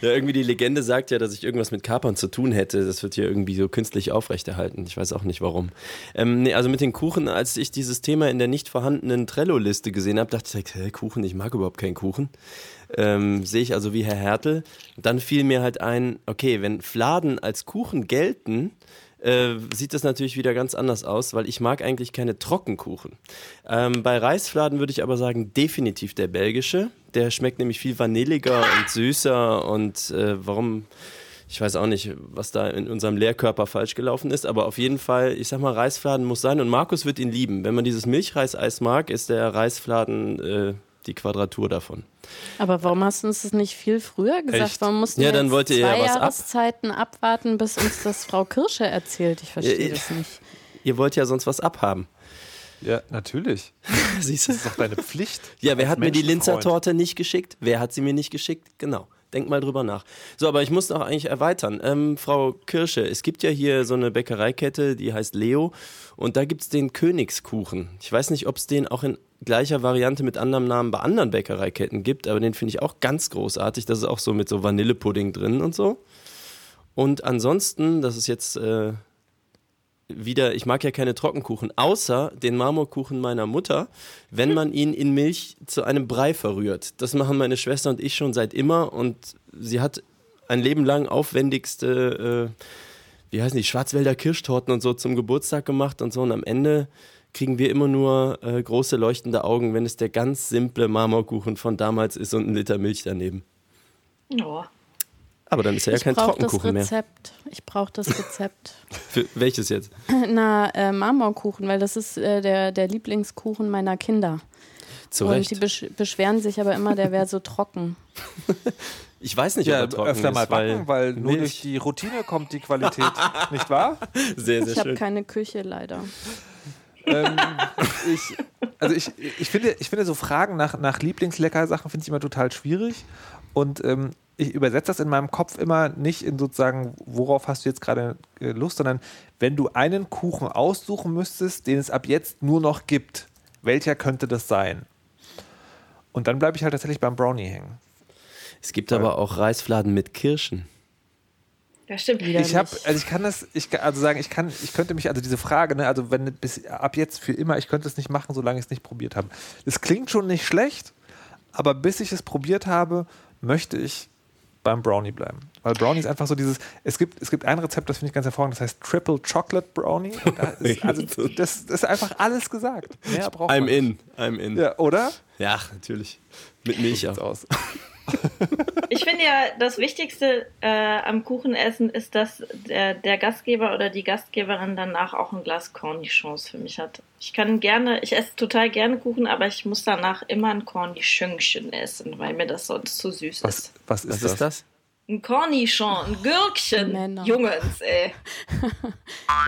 ja, irgendwie die Legende sagt ja, dass ich irgendwas mit Kapern zu tun hätte. Das wird hier irgendwie so künstlich aufrechterhalten. Ich weiß auch nicht warum. Ähm, nee, also mit den Kuchen, als ich dieses Thema in der nicht vorhandenen Trello-Liste gesehen habe, dachte ich, hey, Kuchen, ich mag überhaupt keinen Kuchen. Ähm, Sehe ich also wie Herr Hertel. Dann fiel mir halt ein, okay, wenn Fladen als Kuchen gelten, äh, sieht das natürlich wieder ganz anders aus, weil ich mag eigentlich keine Trockenkuchen. Ähm, bei Reisfladen würde ich aber sagen, definitiv der belgische. Der schmeckt nämlich viel vanilliger und süßer und äh, warum ich weiß auch nicht, was da in unserem Lehrkörper falsch gelaufen ist, aber auf jeden Fall, ich sag mal, Reisfladen muss sein und Markus wird ihn lieben. Wenn man dieses Milchreiseis mag, ist der Reisfladen äh, die Quadratur davon. Aber warum hast du uns das nicht viel früher gesagt? Echt? Warum mussten ja, wir dann wollt ihr zwei ja was Jahreszeiten ab? abwarten, bis uns das Frau Kirsche erzählt? Ich verstehe ja, das nicht. Ihr wollt ja sonst was abhaben. Ja, natürlich. Siehst du? Das ist doch deine Pflicht. Ja, wer hat mir die Linzer Torte nicht geschickt? Wer hat sie mir nicht geschickt? Genau. Denk mal drüber nach. So, aber ich muss noch eigentlich erweitern. Ähm, Frau Kirsche, es gibt ja hier so eine Bäckereikette, die heißt Leo. Und da gibt es den Königskuchen. Ich weiß nicht, ob es den auch in gleicher Variante mit anderem Namen bei anderen Bäckereiketten gibt, aber den finde ich auch ganz großartig. Das ist auch so mit so Vanillepudding drin und so. Und ansonsten, das ist jetzt äh, wieder, ich mag ja keine Trockenkuchen, außer den Marmorkuchen meiner Mutter, wenn man ihn in Milch zu einem Brei verrührt. Das machen meine Schwester und ich schon seit immer und sie hat ein Leben lang aufwendigste, äh, wie heißen die, Schwarzwälder Kirschtorten und so zum Geburtstag gemacht und so und am Ende kriegen wir immer nur äh, große leuchtende Augen, wenn es der ganz simple Marmorkuchen von damals ist und ein Liter Milch daneben. Oh. Aber dann ist er ja kein Trockenkuchen das Rezept. mehr. Ich brauche das Rezept. Für welches jetzt? Na, äh, Marmorkuchen, weil das ist äh, der, der Lieblingskuchen meiner Kinder. Zu Und Recht. die besch beschweren sich aber immer, der wäre so trocken. Ich weiß nicht, ja, ob er trocken öfter ist, mal backen, weil, weil nur durch die Routine kommt die Qualität, nicht wahr? Sehr, sehr Ich habe schön. keine Küche leider. Ähm, ich, also ich, ich, finde, ich finde so Fragen nach, nach Lieblingsleckersachen finde ich immer total schwierig. Und ähm, ich übersetze das in meinem Kopf immer nicht in sozusagen, worauf hast du jetzt gerade äh, Lust, sondern wenn du einen Kuchen aussuchen müsstest, den es ab jetzt nur noch gibt, welcher könnte das sein? Und dann bleibe ich halt tatsächlich beim Brownie hängen. Es gibt aber auch Reisfladen mit Kirschen. Das stimmt. Ich habe, also ich kann das, ich kann also sagen, ich kann, ich könnte mich, also diese Frage, ne, also wenn bis ab jetzt für immer, ich könnte es nicht machen, solange ich es nicht probiert habe. Das klingt schon nicht schlecht, aber bis ich es probiert habe, möchte ich beim Brownie bleiben. Weil Brownie ist einfach so dieses, es gibt, es gibt ein Rezept, das finde ich ganz hervorragend, das heißt Triple Chocolate Brownie. Und da ist, also das, das ist einfach alles gesagt. Mehr braucht I'm man in. I'm in. Ja, oder? Ja, natürlich. Mit Milch auch. aus. Ich finde ja, das Wichtigste äh, am Kuchenessen ist, dass der, der, Gastgeber oder die Gastgeberin danach auch ein Glas Cornichons für mich hat. Ich kann gerne, ich esse total gerne Kuchen, aber ich muss danach immer ein Cornichönchen essen, weil mir das sonst zu süß was, ist. Was ist, Was das? ist das? Ein Cornichon, ein Gürkchen. Männer. Jungens, ey.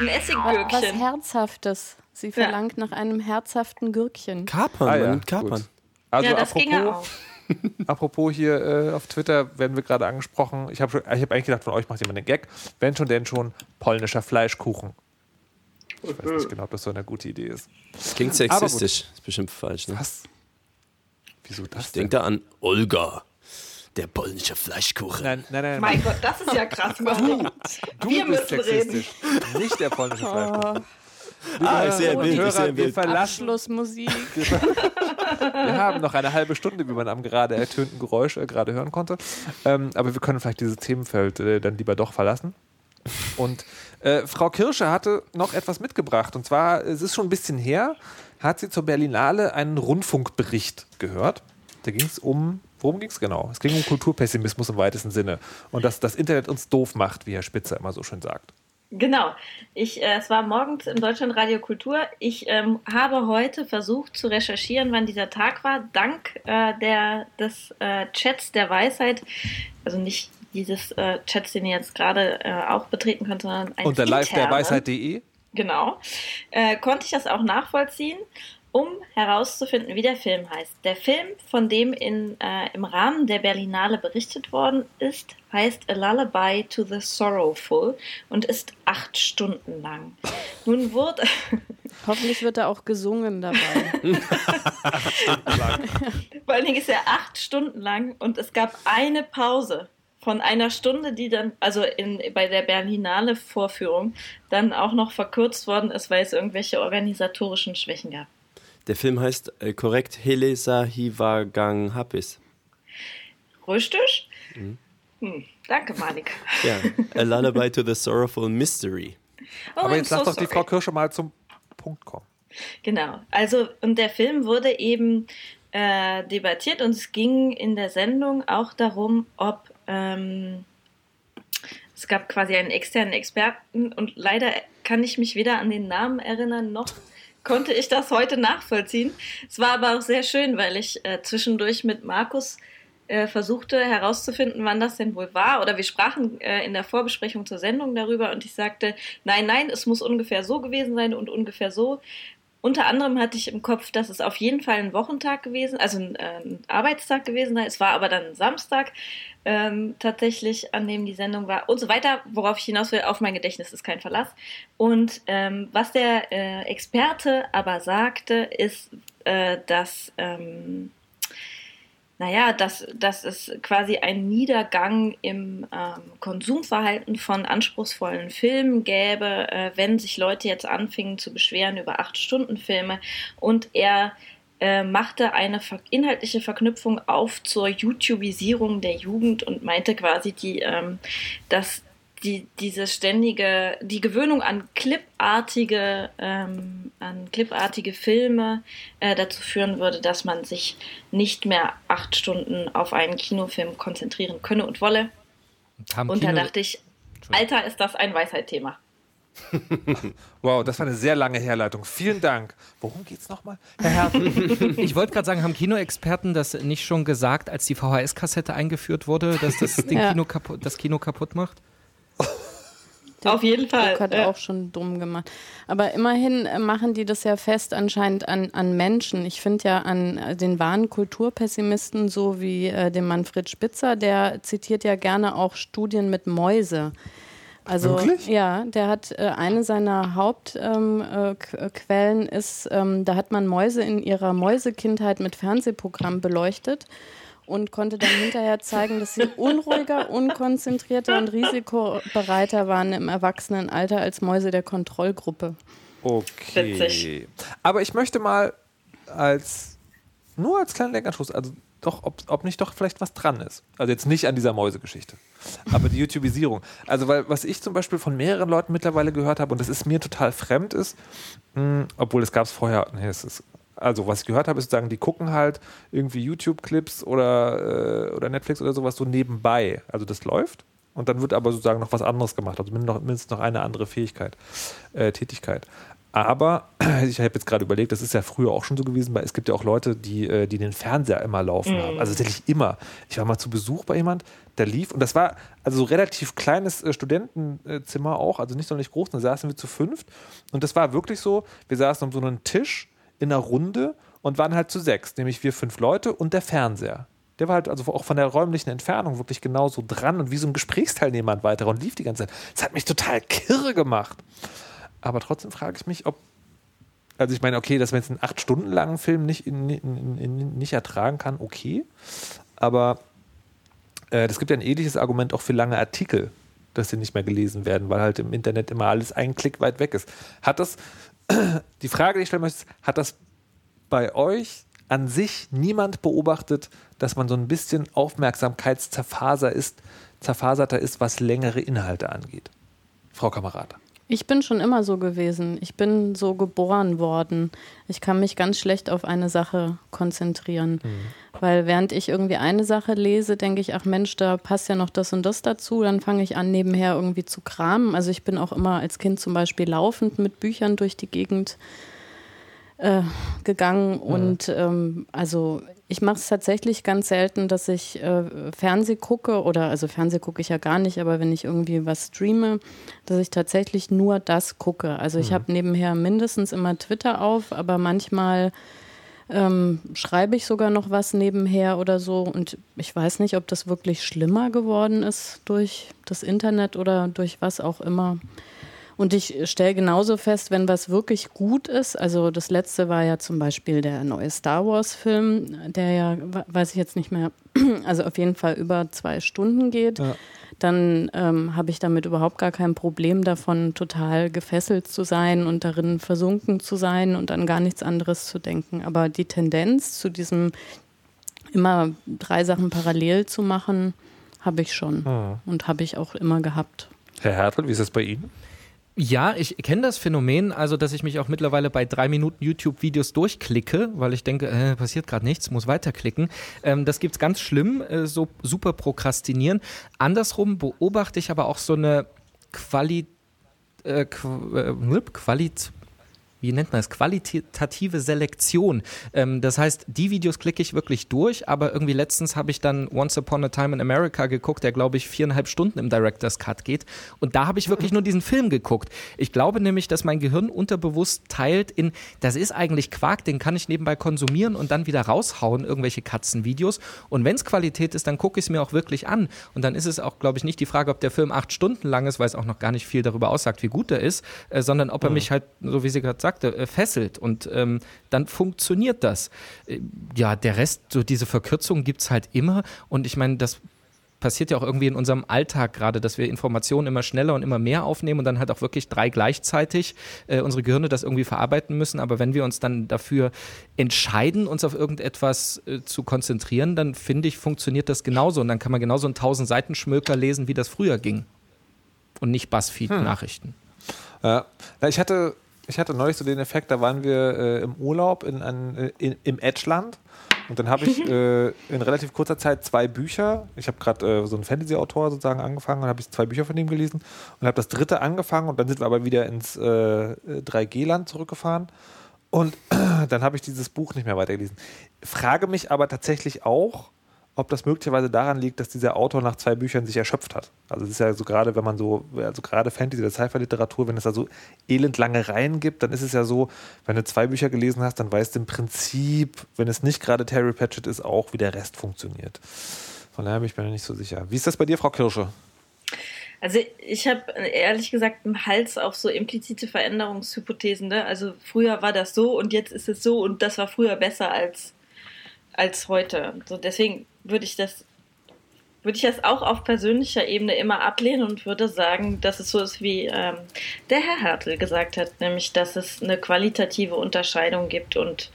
Ein Was Essiggürkchen. Herzhaftes. Sie verlangt nach einem herzhaften Gürkchen. Kapern, Ah, ja, Kapern. gut. Also ja, das apropos, ginge auch. apropos hier äh, auf Twitter werden wir gerade angesprochen. Ich habe ich hab eigentlich gedacht, von euch macht jemand einen Gag. Wenn schon, denn schon polnischer Fleischkuchen. Ich weiß nicht genau, ob das so eine gute Idee ist. Klingt sexistisch. Ist bestimmt falsch, ne? Was? Wieso das Ich denn? denke da an Olga, der polnische Fleischkuchen. Nein, nein, nein. Mein Gott, das ist ja krass, Mann. du wir bist müssen reden. sexistisch. Nicht der polnische Fleischkuchen. Ah, ich sehe ein Bild, ich sehe ein wir Bild. verlassen Abschlussmusik. Wir haben noch eine halbe Stunde, wie man am gerade ertönten Geräusch äh, gerade hören konnte. Ähm, aber wir können vielleicht dieses Themenfeld äh, dann lieber doch verlassen. Und äh, Frau Kirsche hatte noch etwas mitgebracht. Und zwar, es ist schon ein bisschen her, hat sie zur Berlinale einen Rundfunkbericht gehört. Da ging es um, worum ging es genau? Es ging um Kulturpessimismus im weitesten Sinne. Und dass das Internet uns doof macht, wie Herr Spitzer immer so schön sagt. Genau. Ich, äh, es war morgens im Deutschlandradio Kultur. Ich ähm, habe heute versucht zu recherchieren, wann dieser Tag war, dank äh, der, des äh, Chats der Weisheit. Also nicht dieses äh, Chats, den ihr jetzt gerade äh, auch betreten könnt, sondern ein Unter live der. Weisheit.de. Genau. Äh, konnte ich das auch nachvollziehen, um herauszufinden, wie der Film heißt. Der Film, von dem in, äh, im Rahmen der Berlinale berichtet worden ist, heißt A Lullaby to the Sorrowful und ist acht Stunden lang. Nun wurde, Hoffentlich wird da auch gesungen dabei. vor allen Dingen ist er acht Stunden lang und es gab eine Pause von einer Stunde, die dann, also in, bei der Berlinale Vorführung, dann auch noch verkürzt worden ist, weil es irgendwelche organisatorischen Schwächen gab. Der Film heißt äh, korrekt Helesa Hiwagang Hapis. Richtig? Mhm. Hm, danke, Manik. Ja, A Lullaby to the Sorrowful Mystery. Oh, Aber jetzt lass so doch die sorry. Frau Kirsche mal zum Punkt kommen. Genau. Also, und der Film wurde eben äh, debattiert und es ging in der Sendung auch darum, ob ähm, es gab quasi einen externen Experten und leider kann ich mich weder an den Namen erinnern noch konnte ich das heute nachvollziehen. Es war aber auch sehr schön, weil ich äh, zwischendurch mit Markus äh, versuchte herauszufinden, wann das denn wohl war. Oder wir sprachen äh, in der Vorbesprechung zur Sendung darüber und ich sagte, nein, nein, es muss ungefähr so gewesen sein und ungefähr so. Unter anderem hatte ich im Kopf, dass es auf jeden Fall ein Wochentag gewesen, also ein, äh, ein Arbeitstag gewesen sei. Es war aber dann Samstag ähm, tatsächlich, an dem die Sendung war und so weiter. Worauf ich hinaus will, auf mein Gedächtnis ist kein Verlass. Und ähm, was der äh, Experte aber sagte, ist, äh, dass ähm, naja, dass, dass es quasi einen Niedergang im ähm, Konsumverhalten von anspruchsvollen Filmen gäbe, äh, wenn sich Leute jetzt anfingen zu beschweren über Acht-Stunden-Filme. Und er äh, machte eine inhaltliche Verknüpfung auf zur YouTubisierung der Jugend und meinte quasi, die, ähm, dass die, diese ständige, die Gewöhnung an clipartige, ähm, an clipartige Filme äh, dazu führen würde, dass man sich nicht mehr acht Stunden auf einen Kinofilm konzentrieren könne und wolle. Und, Und da dachte ich, Alter, ist das ein Weisheitthema. Wow, das war eine sehr lange Herleitung. Vielen Dank. Worum geht's nochmal? Herr Herten. Ich wollte gerade sagen, haben Kinoexperten das nicht schon gesagt, als die VHS-Kassette eingeführt wurde, dass das den Ja. Kino kaputt, das Kino kaputt macht? Auf jeden Fall. Druck hat äh, auch schon dumm gemacht. Aber immerhin äh, machen die das ja fest anscheinend an, an Menschen. Ich finde ja an äh, den wahren Kulturpessimisten, so wie äh, den Manfred Spitzer, der zitiert ja gerne auch Studien mit Mäuse. Also Wirklich? ja, der hat äh, eine seiner Hauptquellen ähm, äh, Quellen ist, ähm, da hat man Mäuse in ihrer Mäusekindheit mit Fernsehprogrammen beleuchtet und konnte dann hinterher zeigen, dass sie unruhiger, unkonzentrierter und risikobereiter waren im Erwachsenenalter als Mäuse der Kontrollgruppe. Okay. Witzig. Aber ich möchte mal als, nur als kleinen Denkanstoß, also doch, ob, ob nicht doch vielleicht was dran ist. Also jetzt nicht an dieser Mäusegeschichte, aber die YouTubisierung. Also weil, was ich zum Beispiel von mehreren Leuten mittlerweile gehört habe und das ist mir total fremd ist, mh, obwohl es gab es vorher, nee, es ist Also, was ich gehört habe, ist sozusagen, die gucken halt irgendwie YouTube-Clips oder, äh, oder Netflix oder sowas so nebenbei. Also, das läuft. Und dann wird aber sozusagen noch was anderes gemacht. Also mindestens noch eine andere Fähigkeit, äh, Tätigkeit. Aber ich habe jetzt gerade überlegt, das ist ja früher auch schon so gewesen, weil es gibt ja auch Leute, die, äh, die den Fernseher immer laufen mhm. haben. Also tatsächlich immer. Ich war mal zu Besuch bei jemand, der lief und das war also so relativ kleines äh, Studentenzimmer auch, also nicht so nicht groß, da saßen wir zu fünft und das war wirklich so, wir saßen um so einen Tisch in einer Runde und waren halt zu sechs, nämlich wir fünf Leute und der Fernseher. Der war halt also auch von der räumlichen Entfernung wirklich genauso dran und wie so ein Gesprächsteilnehmer weiter und lief die ganze Zeit. Das hat mich total kirre gemacht. Aber trotzdem frage ich mich, ob. Also ich meine, okay, dass man jetzt einen acht Stunden langen Film nicht, in, in, in, nicht ertragen kann, okay. Aber äh, das gibt ja ein ähnliches Argument auch für lange Artikel, dass sie nicht mehr gelesen werden, weil halt im Internet immer alles einen Klick weit weg ist. Hat das, die Frage, die ich stellen möchte, ist, hat das bei euch an sich niemand beobachtet, dass man so ein bisschen Aufmerksamkeitszerfaser ist, zerfaserter ist, was längere Inhalte angeht? Frau Kamerad. Ich bin schon immer so gewesen. Ich bin so geboren worden. Ich kann mich ganz schlecht auf eine Sache konzentrieren. Mhm. Weil während ich irgendwie eine Sache lese, denke ich, ach Mensch, da passt ja noch das und das dazu. Dann fange ich an, nebenher irgendwie zu kramen. Also ich bin auch immer als Kind zum Beispiel laufend mit Büchern durch die Gegend äh, gegangen. Und ähm, also ich mache es tatsächlich ganz selten, dass ich äh, Fernseh gucke oder also Fernseh gucke ich ja gar nicht, aber wenn ich irgendwie was streame, dass ich tatsächlich nur das gucke. Also ich mhm. habe nebenher mindestens immer Twitter auf, aber manchmal ähm, schreibe ich sogar noch was nebenher oder so. Und ich weiß nicht, ob das wirklich schlimmer geworden ist durch das Internet oder durch was auch immer. Und ich stelle genauso fest, wenn was wirklich gut ist, also das letzte war ja zum Beispiel der neue Star Wars-Film, der ja, weiß ich jetzt nicht mehr, also auf jeden Fall über zwei Stunden geht. Ja. Dann ähm, habe ich damit überhaupt gar kein Problem davon, total gefesselt zu sein und darin versunken zu sein und an gar nichts anderes zu denken. Aber die Tendenz zu diesem immer drei Sachen parallel zu machen, habe ich schon ah. und habe ich auch immer gehabt. Herr Hertel, wie ist es bei Ihnen? Ja, ich kenne das Phänomen, also dass ich mich auch mittlerweile bei drei Minuten YouTube-Videos durchklicke, weil ich denke, äh, passiert gerade nichts, muss weiterklicken. Ähm, das gibt's ganz schlimm, äh, so super prokrastinieren. Andersrum beobachte ich aber auch so eine Quali äh, äh Qualit wie nennt man es, qualitative Selektion. Ähm, das heißt, die Videos klicke ich wirklich durch, aber irgendwie letztens habe ich dann Once Upon a Time in America geguckt, der glaube ich viereinhalb Stunden im Director's Cut geht. Und da habe ich wirklich nur diesen Film geguckt. Ich glaube nämlich, dass mein Gehirn unterbewusst teilt in, das ist eigentlich Quark, den kann ich nebenbei konsumieren und dann wieder raushauen, irgendwelche Katzenvideos. Und wenn es Qualität ist, dann gucke ich es mir auch wirklich an. Und dann ist es auch, glaube ich, nicht die Frage, ob der Film acht Stunden lang ist, weil es auch noch gar nicht viel darüber aussagt, wie gut er ist, äh, sondern ob er mhm. mich halt, so wie Sie gerade sagt, sagte, äh, fesselt und ähm, dann funktioniert das. Äh, ja, der Rest, so diese Verkürzungen gibt es halt immer und ich meine, das passiert ja auch irgendwie in unserem Alltag gerade, dass wir Informationen immer schneller und immer mehr aufnehmen und dann halt auch wirklich drei gleichzeitig äh, unsere Gehirne das irgendwie verarbeiten müssen. Aber wenn wir uns dann dafür entscheiden, uns auf irgendetwas äh, zu konzentrieren, dann finde ich, funktioniert das genauso. Und dann kann man genauso einen 1000 Seiten Schmöker lesen, wie das früher ging. Und nicht Buzzfeed-Nachrichten. Hm. Ja, ich hatte ich hatte neulich so den Effekt, da waren wir äh, im Urlaub in, an, äh, in, im Edgeland und dann habe ich äh, in relativ kurzer Zeit zwei Bücher, ich habe gerade äh, so einen Fantasy-Autor sozusagen angefangen und habe ich zwei Bücher von ihm gelesen und habe das dritte angefangen und dann sind wir aber wieder ins äh, 3G-Land zurückgefahren und dann habe ich dieses Buch nicht mehr weitergelesen. Frage mich aber tatsächlich auch, ob das möglicherweise daran liegt, dass dieser Autor nach zwei Büchern sich erschöpft hat. Also es ist ja so gerade, wenn man so, also gerade Fantasy oder Sci-Fi-Literatur, wenn es da so elend lange Reihen gibt, dann ist es ja so, wenn du zwei Bücher gelesen hast, dann weißt du im Prinzip, wenn es nicht gerade Terry Pratchett ist, auch, wie der Rest funktioniert. Von daher bin ich mir nicht so sicher. Wie ist das bei dir, Frau Kirsche? Also ich habe ehrlich gesagt einen Hals auf so implizite Veränderungshypothesen. Ne? Also früher war das so und jetzt ist es so und das war früher besser als, als heute. So deswegen würde ich das würde ich das auch auf persönlicher Ebene immer ablehnen und würde sagen, dass es so ist, wie ähm, der Herr Hertel gesagt hat, nämlich dass es eine qualitative Unterscheidung gibt und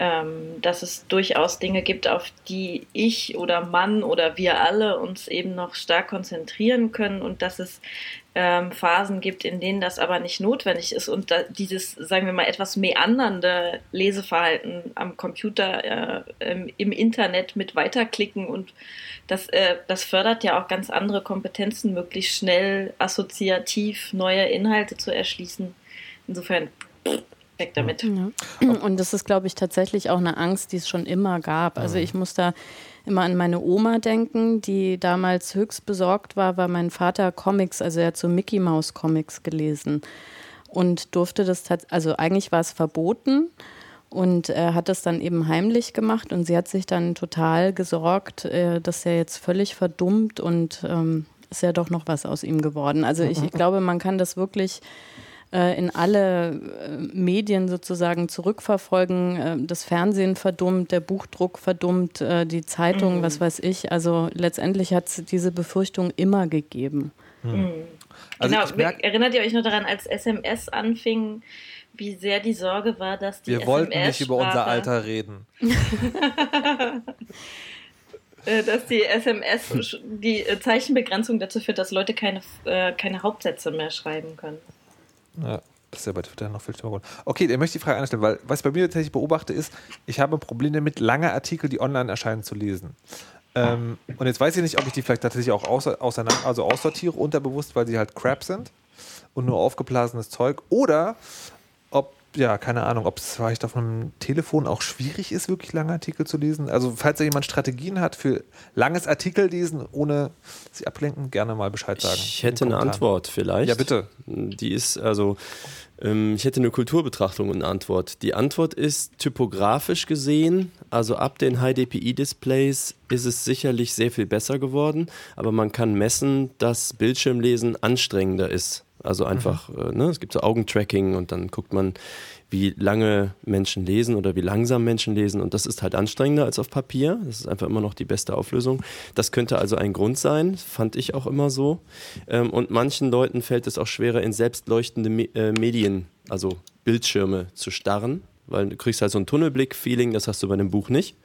ähm, dass es durchaus Dinge gibt, auf die ich oder Mann oder wir alle uns eben noch stark konzentrieren können und dass es ähm, Phasen gibt, in denen das aber nicht notwendig ist und dieses, sagen wir mal, etwas meandernde Leseverhalten am Computer, äh, im, Internet mit weiterklicken und das, äh, das fördert ja auch ganz andere Kompetenzen, möglichst schnell assoziativ neue Inhalte zu erschließen. Insofern weg damit. Ja. Und das ist, glaube ich, tatsächlich auch eine Angst, die es schon immer gab. Also ich muss da immer an meine Oma denken, die damals höchst besorgt war, weil mein Vater Comics, also er hat so Mickey Mouse Comics gelesen und durfte das, also eigentlich war es verboten. Und er hat das dann eben heimlich gemacht und sie hat sich dann total gesorgt, äh, dass er jetzt völlig verdummt und ähm, ist ja doch noch was aus ihm geworden. Also ich, ich glaube, man kann das wirklich äh, in alle äh, Medien sozusagen zurückverfolgen. Äh, das Fernsehen verdummt, der Buchdruck verdummt, die Zeitung, mhm. was weiß ich. Also letztendlich hat es diese Befürchtung immer gegeben. Mhm. Also genau, erinnert ihr euch noch daran, als SMS anfing, wie sehr die Sorge war, dass die Wir wollten nicht über unser Alter reden. dass die SMS, die Zeichenbegrenzung dazu führt, dass Leute keine, keine Hauptsätze mehr schreiben können. Ja, das ist ja bei Twitter noch viel schlimmer. Okay, dann möchte ich die Frage anstellen, weil was ich bei mir tatsächlich beobachte, ist, ich habe Probleme damit, lange Artikel, die online erscheinen, zu lesen. Ähm, und jetzt weiß ich nicht, ob ich die vielleicht tatsächlich auch auseinander, also aussortiere, unterbewusst, weil sie halt Crap sind und nur aufgeblasenes Zeug. Oder ja, keine Ahnung, ob es vielleicht auf einem Telefon auch schwierig ist, wirklich lange Artikel zu lesen. Also, falls da jemand Strategien hat für langes Artikel lesen, ohne sich ablenken, gerne mal Bescheid sagen. Ich hätte eine Antwort vielleicht. Ja, bitte. Die ist also, ähm, ich hätte eine Kulturbetrachtung und eine Antwort. Die Antwort ist typografisch gesehen, also ab den High-DPI-Displays ist es sicherlich sehr viel besser geworden, aber man kann messen, dass Bildschirmlesen anstrengender ist also einfach, mhm. ne, es gibt so Augentracking und dann guckt man, wie lange Menschen lesen oder wie langsam Menschen lesen und das ist halt anstrengender als auf Papier. Das ist einfach immer noch die beste Auflösung. Das könnte also ein Grund sein, fand ich auch immer so. Ähm, und manchen Leuten fällt es auch schwerer, in selbstleuchtende äh, Medien, also Bildschirme zu starren, weil du kriegst halt so ein Tunnelblick-Feeling, das hast du bei dem Buch nicht.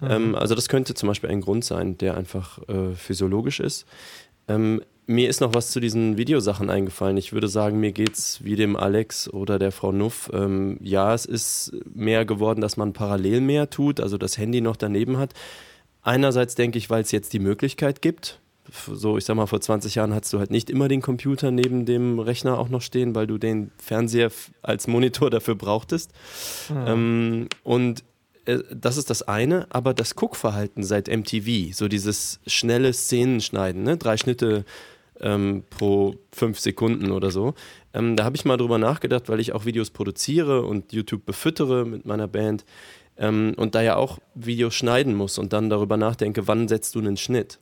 Mhm. Ähm, also das könnte zum Beispiel ein Grund sein, der einfach äh, physiologisch ist. Mir ist noch was zu diesen Videosachen eingefallen. Ich würde sagen, mir geht es wie dem Alex oder der Frau Nuff. Ähm, ja, es ist mehr geworden, dass man parallel mehr tut, also das Handy noch daneben hat. Einerseits denke ich, weil es jetzt die Möglichkeit gibt. So, ich sag mal, vor 20 Jahren hattest du halt nicht immer den Computer neben dem Rechner auch noch stehen, weil du den Fernseher als Monitor dafür brauchtest. Mhm. Ähm, und äh, das ist das eine, aber das Guckverhalten seit MTV, so dieses schnelle Szenenschneiden, ne? drei Schnitte ähm, pro fünf Sekunden oder so. Ähm, da habe ich mal drüber nachgedacht, weil ich auch Videos produziere und YouTube befüttere mit meiner Band ähm, und da ja auch Videos schneiden muss und dann darüber nachdenke, wann setzt du einen Schnitt.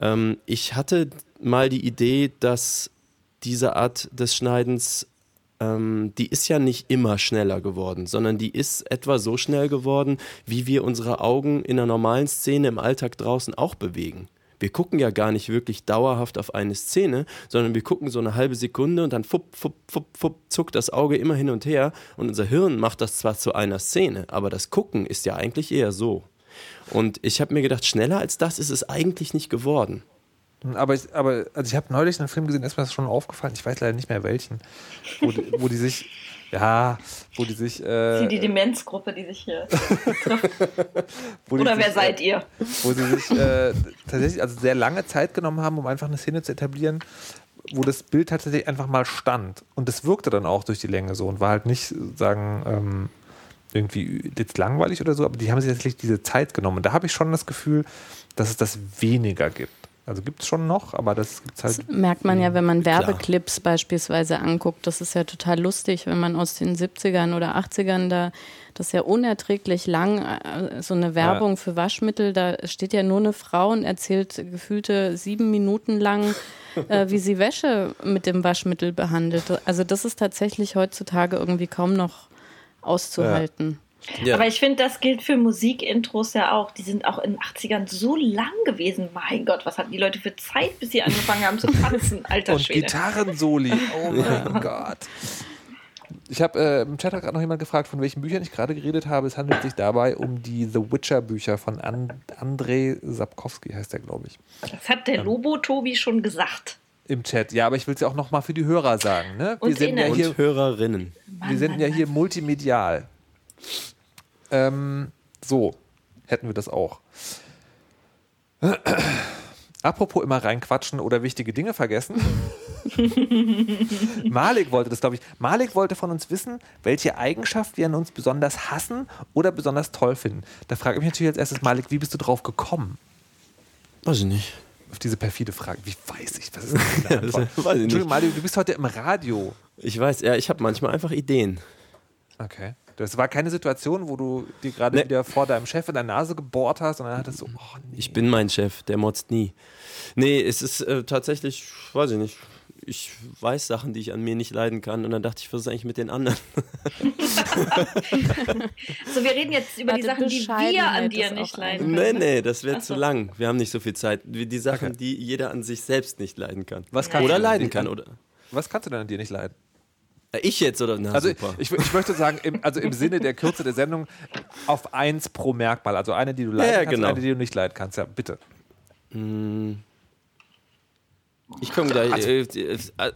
Ähm, ich hatte mal die Idee, dass diese Art des Schneidens ähm, die ist ja nicht immer schneller geworden, sondern die ist etwa so schnell geworden, wie wir unsere Augen in einer normalen Szene im Alltag draußen auch bewegen wir gucken ja gar nicht wirklich dauerhaft auf eine Szene, sondern wir gucken so eine halbe Sekunde und dann fupp, fupp, fupp, fupp, zuckt das Auge immer hin und her und unser Hirn macht das zwar zu einer Szene, aber das Gucken ist ja eigentlich eher so. Und ich habe mir gedacht, schneller als das ist es eigentlich nicht geworden. Aber ich, aber, also ich habe neulich einen Film gesehen, ist mir das schon aufgefallen, ich weiß leider nicht mehr welchen, wo wo die sich ja, wo die sich. Äh, Sie die Demenzgruppe, die sich hier trifft. Oder wer sich, seid äh, ihr? Wo sie sich äh, tatsächlich also sehr lange Zeit genommen haben, um einfach eine Szene zu etablieren, wo das Bild tatsächlich einfach mal stand. Und das wirkte dann auch durch die Länge so und war halt nicht, sagen, ähm, irgendwie jetzt langweilig oder so, aber die haben sich tatsächlich diese Zeit genommen. Und da habe ich schon das Gefühl, dass es das weniger gibt. Also gibt es schon noch, aber das gibt's halt. Das merkt man ja, wenn man Werbeclips Klar. beispielsweise anguckt. Das ist ja total lustig, wenn man aus den 70ern oder 80ern da, das ist ja unerträglich lang, äh, so eine Werbung ja. für Waschmittel, da steht ja nur eine Frau und erzählt gefühlte sieben Minuten lang, äh, wie sie Wäsche mit dem Waschmittel behandelt. Also das ist tatsächlich heutzutage irgendwie kaum noch auszuhalten. Ja. Ja. Aber ich finde, das gilt für Musikintros ja auch. Die sind auch in den 80ern so lang gewesen. Mein Gott, was hatten die Leute für Zeit, bis sie angefangen haben zu tanzen? Alter Und Gitarrensoli. Oh mein Gott. Ich habe äh, im Chat hat gerade noch jemand gefragt, von welchen Büchern ich gerade geredet habe. Es handelt sich dabei um die The Witcher Bücher von And Andrei Sapkowski, heißt der, glaube ich. Das hat der Lobo Tobi schon gesagt. Im Chat. Ja, aber ich will es ja auch noch mal für die Hörer sagen. Ne? Wir Und sind ja innen. hier Und Hörerinnen. Wir sind ja hier multimedial. Ähm, so, hätten wir das auch. Apropos immer reinquatschen oder wichtige Dinge vergessen. Malik wollte das, glaube ich. Malik wollte von uns wissen, welche Eigenschaft wir an uns besonders hassen oder besonders toll finden. Da frage ich mich natürlich als erstes, Malik, wie bist du drauf gekommen? Weiß ich nicht. Auf diese perfide Frage. Wie weiß ich? Was ist denn Antwort? weiß ich nicht. Entschuldigung, Malik, du bist heute im Radio. Ich weiß, ja, ich habe manchmal einfach Ideen. Okay. Das war keine Situation, wo du dir gerade Nee. wieder vor deinem Chef in der Nase gebohrt hast und dann hattest du, oh nee. Ich bin mein Chef, der motzt nie. Nee, es ist äh, tatsächlich, weiß ich nicht. Ich weiß Sachen, die ich an mir nicht leiden kann. Und dann dachte ich, was ist eigentlich mit den anderen? So, wir reden jetzt über die Warte, Sachen, die wir an dir nicht leiden Nee, können. nee, das wäre Ach zu so. lang. Wir haben nicht so viel Zeit. Wie Die Sachen, Okay. die jeder an sich selbst nicht leiden kann. Was kannst Oder du leiden kann. Oder Was kannst du denn an dir nicht leiden? Äh, ich jetzt oder? Na, Also super. ich, ich möchte sagen, im, also im Sinne der Kürze der Sendung auf eins pro Merkmal. Also eine, die du leiden Ja, kannst genau. eine, die du nicht leiden kannst. Ja, bitte. Ich komme gleich. Also Äh, äh, äh,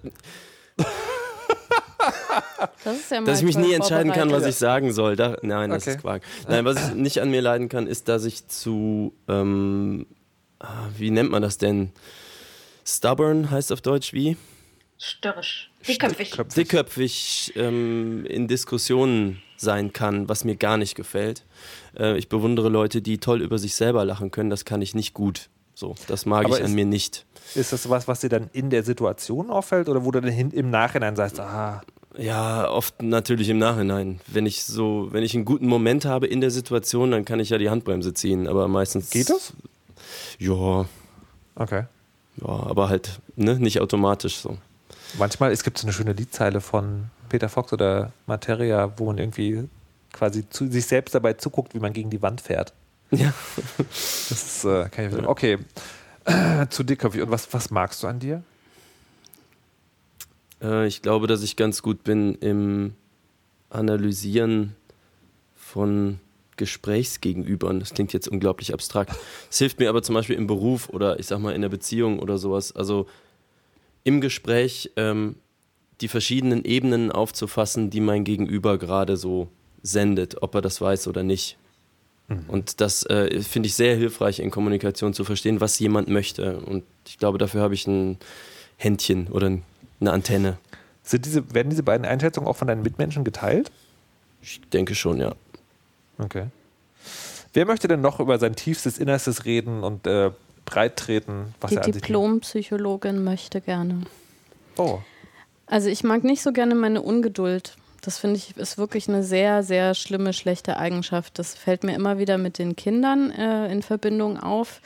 Das ist ja mal dass ich mich nie entscheiden kann, was ich sagen soll. Da, nein, das Okay. ist Quark. Nein, was ich nicht an mir leiden kann, ist, dass ich zu, ähm, ah, wie nennt man das denn? Stubborn heißt auf Deutsch wie? Störrisch. Dickköpfig. Köpfig. Dickköpfig ähm, in Diskussionen sein kann, was mir gar nicht gefällt. Äh, ich bewundere Leute, die toll über sich selber lachen können. Das kann ich nicht gut. So, das mag Aber ich an mir nicht. Ist das was, was dir dann in der Situation auffällt oder wo du dann hin, im Nachhinein sagst, ah, Ja, oft natürlich im Nachhinein. Wenn ich so, wenn ich einen guten Moment habe in der Situation, dann kann ich ja die Handbremse ziehen. Aber meistens geht das? Ja, Okay. ja, aber halt ne, nicht automatisch so. Manchmal, es gibt so eine schöne Liedzeile von Peter Fox oder Materia, wo man irgendwie quasi zu, sich selbst dabei zuguckt, wie man gegen die Wand fährt. Ja. Das ist, äh, kann ich verstehen. Okay. zu dickköpfig. Und was, was magst du an dir? Äh, ich glaube, dass ich ganz gut bin im Analysieren von Gesprächsgegenübern. Das klingt jetzt unglaublich abstrakt. Es hilft mir aber zum Beispiel im Beruf oder ich sag mal in der Beziehung oder sowas. Also im Gespräch ähm, die verschiedenen Ebenen aufzufassen, die mein Gegenüber gerade so sendet, ob er das weiß oder nicht. Und das äh, finde ich sehr hilfreich in Kommunikation zu verstehen, was jemand möchte. Und ich glaube, dafür habe ich ein Händchen oder ein- eine Antenne. Sind diese, werden diese beiden Einschätzungen auch von deinen Mitmenschen geteilt? Ich denke schon, ja. Okay. Wer möchte denn noch über sein tiefstes Innerstes reden und äh, breit treten, was Die er Diplompsychologin möchte gerne. Oh. Also ich mag nicht so gerne meine Ungeduld. Das finde ich ist wirklich eine sehr, sehr schlimme, schlechte Eigenschaft. Das fällt mir immer wieder mit den Kindern äh, in Verbindung auf.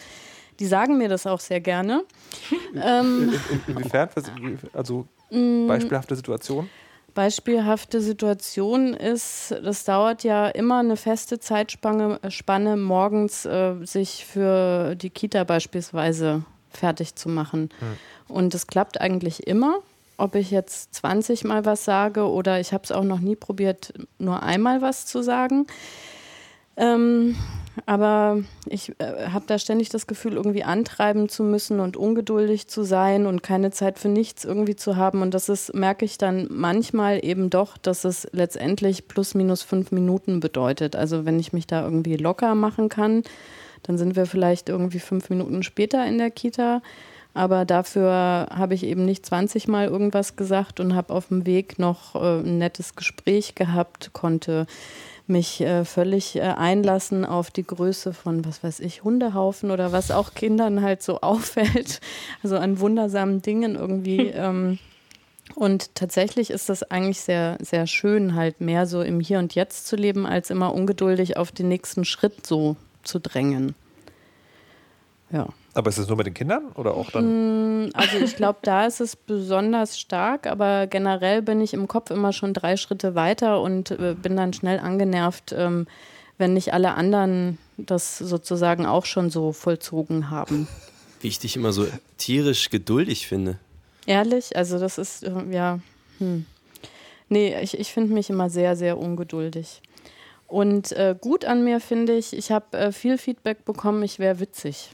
Die sagen mir das auch sehr gerne. ähm, In, inwiefern? Was- Also Mm. beispielhafte Situation? Beispielhafte Situation ist, das dauert ja immer eine feste Zeitspanne äh, Spanne, morgens äh, sich für die Kita beispielsweise fertig zu machen. Und es klappt eigentlich immer, ob ich jetzt 20 Mal was sage oder ich habe es auch noch nie probiert, nur einmal was zu sagen. Ähm, aber ich äh, habe da ständig das Gefühl, irgendwie antreiben zu müssen und ungeduldig zu sein und keine Zeit für nichts irgendwie zu haben. Und das ist, merke ich dann manchmal eben doch, dass es letztendlich plus minus fünf Minuten bedeutet. Also wenn ich mich da irgendwie locker machen kann, dann sind wir vielleicht irgendwie fünf Minuten später in der Kita. Aber dafür habe ich eben nicht 20 Mal irgendwas gesagt und habe auf dem Weg noch äh, ein nettes Gespräch gehabt, konnte mich äh, völlig äh, einlassen auf die Größe von, was weiß ich, Hundehaufen oder was auch Kindern halt so auffällt. Also an wundersamen Dingen irgendwie. Ähm, und tatsächlich ist das eigentlich sehr, sehr schön, halt mehr so im Hier und Jetzt zu leben, als immer ungeduldig auf den nächsten Schritt so zu drängen. Ja. Aber ist das nur mit den Kindern oder auch dann? Also ich glaube, da ist es besonders stark, aber generell bin ich im Kopf immer schon drei Schritte weiter und äh, bin dann schnell angenervt, ähm, wenn nicht alle anderen das sozusagen auch schon so vollzogen haben. Wie ich dich immer so tierisch geduldig finde. Ehrlich, also das ist äh, ja, hm. Nee, ich, ich finde mich immer sehr, sehr ungeduldig. Und äh, gut an mir finde ich, ich habe äh, viel Feedback bekommen, ich wäre witzig.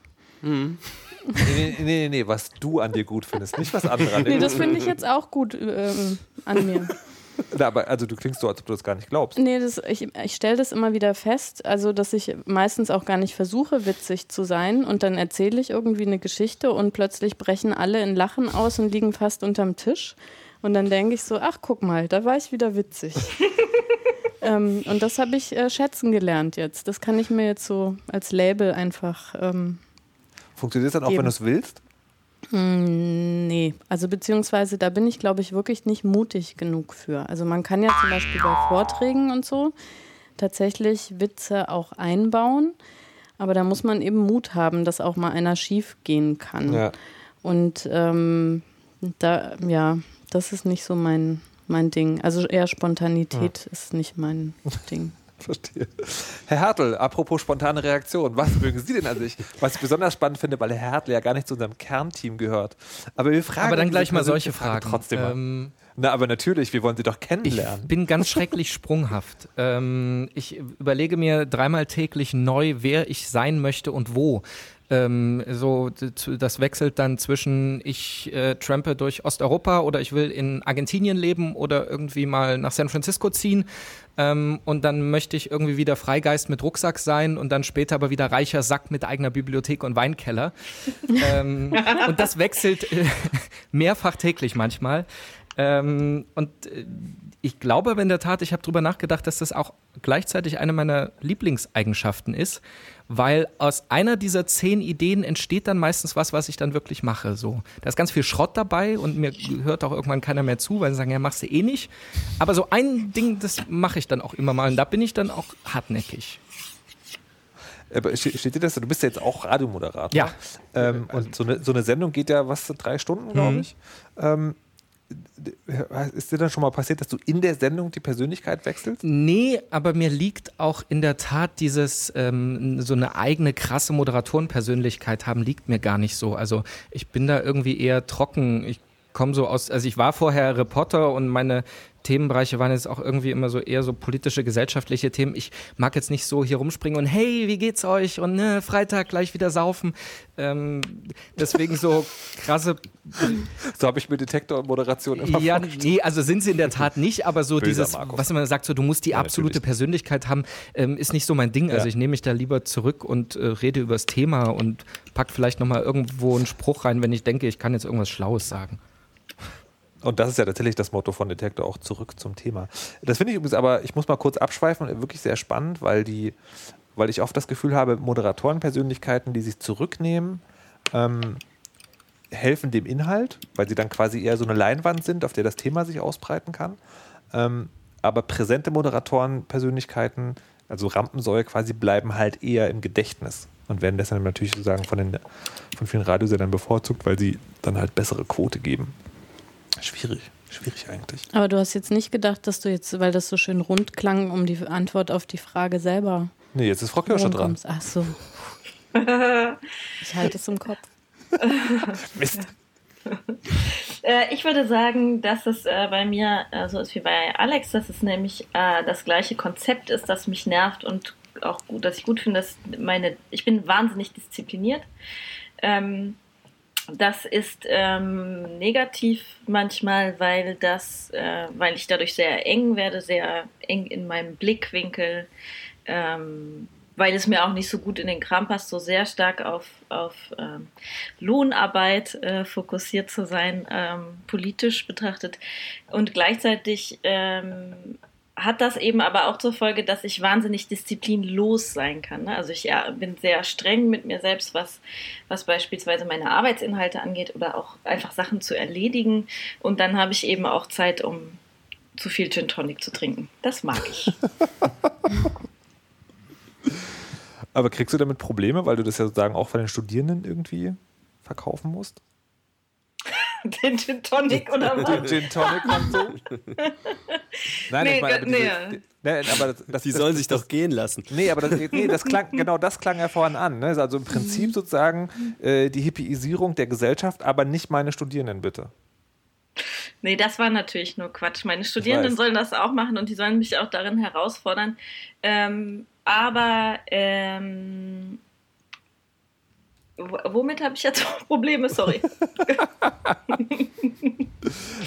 Nee, nee, nee, nee, was du an dir gut findest, nicht was andere an dir Nee, das finde ich jetzt auch gut ähm, an mir. Na, aber also du klingst so, als ob du das gar nicht glaubst. Nee, das, ich, ich stelle das immer wieder fest, also dass ich meistens auch gar nicht versuche, witzig zu sein und dann erzähle ich irgendwie eine Geschichte und plötzlich brechen alle in Lachen aus und liegen fast unterm Tisch. Und dann denke ich so, ach guck mal, da war ich wieder witzig. ähm, und das habe ich äh, schätzen gelernt jetzt. Das kann ich mir jetzt so als Label einfach. Ähm, Funktioniert das dann auch, Eben. wenn du es willst? Mm, Nee, also beziehungsweise da bin ich, glaube ich, wirklich nicht mutig genug für. Also man kann ja zum Beispiel bei Vorträgen und so tatsächlich Witze auch einbauen, aber da muss man eben Mut haben, dass auch mal einer schief gehen kann. Ja. Und ähm, da, ja, das ist nicht so mein, mein Ding. Also eher Spontanität ist nicht mein Ding. Verstehe. Herr Hertel, apropos spontane Reaktion, was mögen Sie denn an sich? Was ich besonders spannend finde, weil Herr Hertel ja gar nicht zu unserem Kernteam gehört. Aber wir fragen Aber dann gleich mal solche Frage Fragen. trotzdem mal. Ähm, Na, aber natürlich, wir wollen Sie doch Ich kennenlernen. bin ganz schrecklich sprunghaft. Ähm, ich überlege mir dreimal täglich neu, wer ich sein möchte und wo. Ähm, so, das wechselt dann zwischen ich äh, trampe durch Osteuropa oder ich will in Argentinien leben oder irgendwie mal nach San Francisco ziehen. Ähm, und dann möchte ich irgendwie wieder Freigeist mit Rucksack sein und dann später aber wieder reicher Sack mit eigener Bibliothek und Weinkeller. ähm, und das wechselt äh, mehrfach täglich manchmal. Ähm, und äh, ich glaube aber in der Tat, ich habe drüber nachgedacht, dass das auch gleichzeitig eine meiner Lieblingseigenschaften ist, weil aus einer dieser zehn Ideen entsteht dann meistens was, was ich dann wirklich mache. So, da ist ganz viel Schrott dabei und mir hört auch irgendwann keiner mehr zu, weil sie sagen, ja, machst du eh nicht. Aber so ein Ding, das mache ich dann auch immer mal und da bin ich dann auch hartnäckig. Aber ste- steht dir das? Du bist ja jetzt auch Radiomoderator. Ja. Ähm, und so eine, so eine Sendung geht ja, was, drei Stunden, glaube Mhm. ich. Ähm, d- ist dir dann schon mal passiert, dass du in der Sendung die Persönlichkeit wechselst? Nee, aber mir liegt auch in der Tat dieses, ähm, so eine eigene krasse Moderatorenpersönlichkeit haben, liegt mir gar nicht so. Also ich bin da irgendwie eher trocken. Ich komme so aus, also ich war vorher Reporter und meine Themenbereiche waren jetzt auch irgendwie immer so eher so politische, gesellschaftliche Themen. Ich mag jetzt nicht so hier rumspringen und hey, wie geht's euch? Und ne, Freitag gleich wieder saufen. Ähm, deswegen so krasse So habe ich mir Detektor und Moderation immer ja, vorgestellt. nee, also sind sie in der Tat nicht, aber so Böser dieses, Markus. was man sagt, so du musst die Ja, absolute natürlich. Persönlichkeit haben, ähm, ist nicht so mein Ding. Also Ja. ich nehme mich da lieber zurück und äh, rede über das Thema und pack vielleicht nochmal irgendwo einen Spruch rein, wenn ich denke, ich kann jetzt irgendwas Schlaues sagen. Und das ist ja tatsächlich das Motto von Detektor, auch zurück zum Thema. Das finde ich übrigens aber, ich muss mal kurz abschweifen, wirklich sehr spannend, weil die, weil ich oft das Gefühl habe, Moderatorenpersönlichkeiten, die sich zurücknehmen, ähm, helfen dem Inhalt, weil sie dann quasi eher so eine Leinwand sind, auf der das Thema sich ausbreiten kann. Ähm, aber präsente Moderatorenpersönlichkeiten, also Rampensäue quasi, bleiben halt eher im Gedächtnis und werden deshalb natürlich sozusagen von, den, von vielen Radiosendern bevorzugt, weil sie dann halt bessere Quote geben. Schwierig, schwierig eigentlich. Aber du hast jetzt nicht gedacht, dass du jetzt, weil das so schön rund klang, um die Antwort auf die Frage selber Nee, jetzt ist Frau Kirscher dran. Ach so. Ich halte es im Kopf. Mist. Äh, ich würde sagen, dass es äh, bei mir äh, so ist wie bei Alex, dass es nämlich das gleiche Konzept ist, das mich nervt und auch gut, dass ich gut finde, dass meine, ich bin wahnsinnig diszipliniert. Ähm, das ist ähm, negativ manchmal, weil das, äh, weil ich dadurch sehr eng werde, sehr eng in meinem Blickwinkel, ähm, weil es mir auch nicht so gut in den Kram passt, so sehr stark auf, auf ähm, Lohnarbeit äh, fokussiert zu sein, ähm, politisch betrachtet. Und gleichzeitig ähm, hat das eben aber auch zur Folge, dass ich wahnsinnig disziplinlos sein kann. Ne? Also ich ja, bin sehr streng mit mir selbst, was, was beispielsweise meine Arbeitsinhalte angeht oder auch einfach Sachen zu erledigen. Und dann habe ich eben auch Zeit, um zu viel Gin Tonic zu trinken. Das mag ich. Aber kriegst du damit Probleme, weil du das ja sozusagen auch von den Studierenden irgendwie verkaufen musst? Den Gin Tonic oder was? Gin Tonic und so? Nein, Nee, ich meine, aber, nee. nee, aber das, das, Die das, sollen sich doch gehen lassen. Nee, aber das, nee, das klang, genau das klang ja vorhin an. Ne? Also im Prinzip sozusagen äh, die Hippieisierung der Gesellschaft, aber nicht meine Studierenden, bitte. Nee, das war natürlich nur Quatsch. Meine Studierenden sollen das auch machen und die sollen mich auch darin herausfordern. Ähm, aber ähm, womit habe ich jetzt Probleme? Sorry.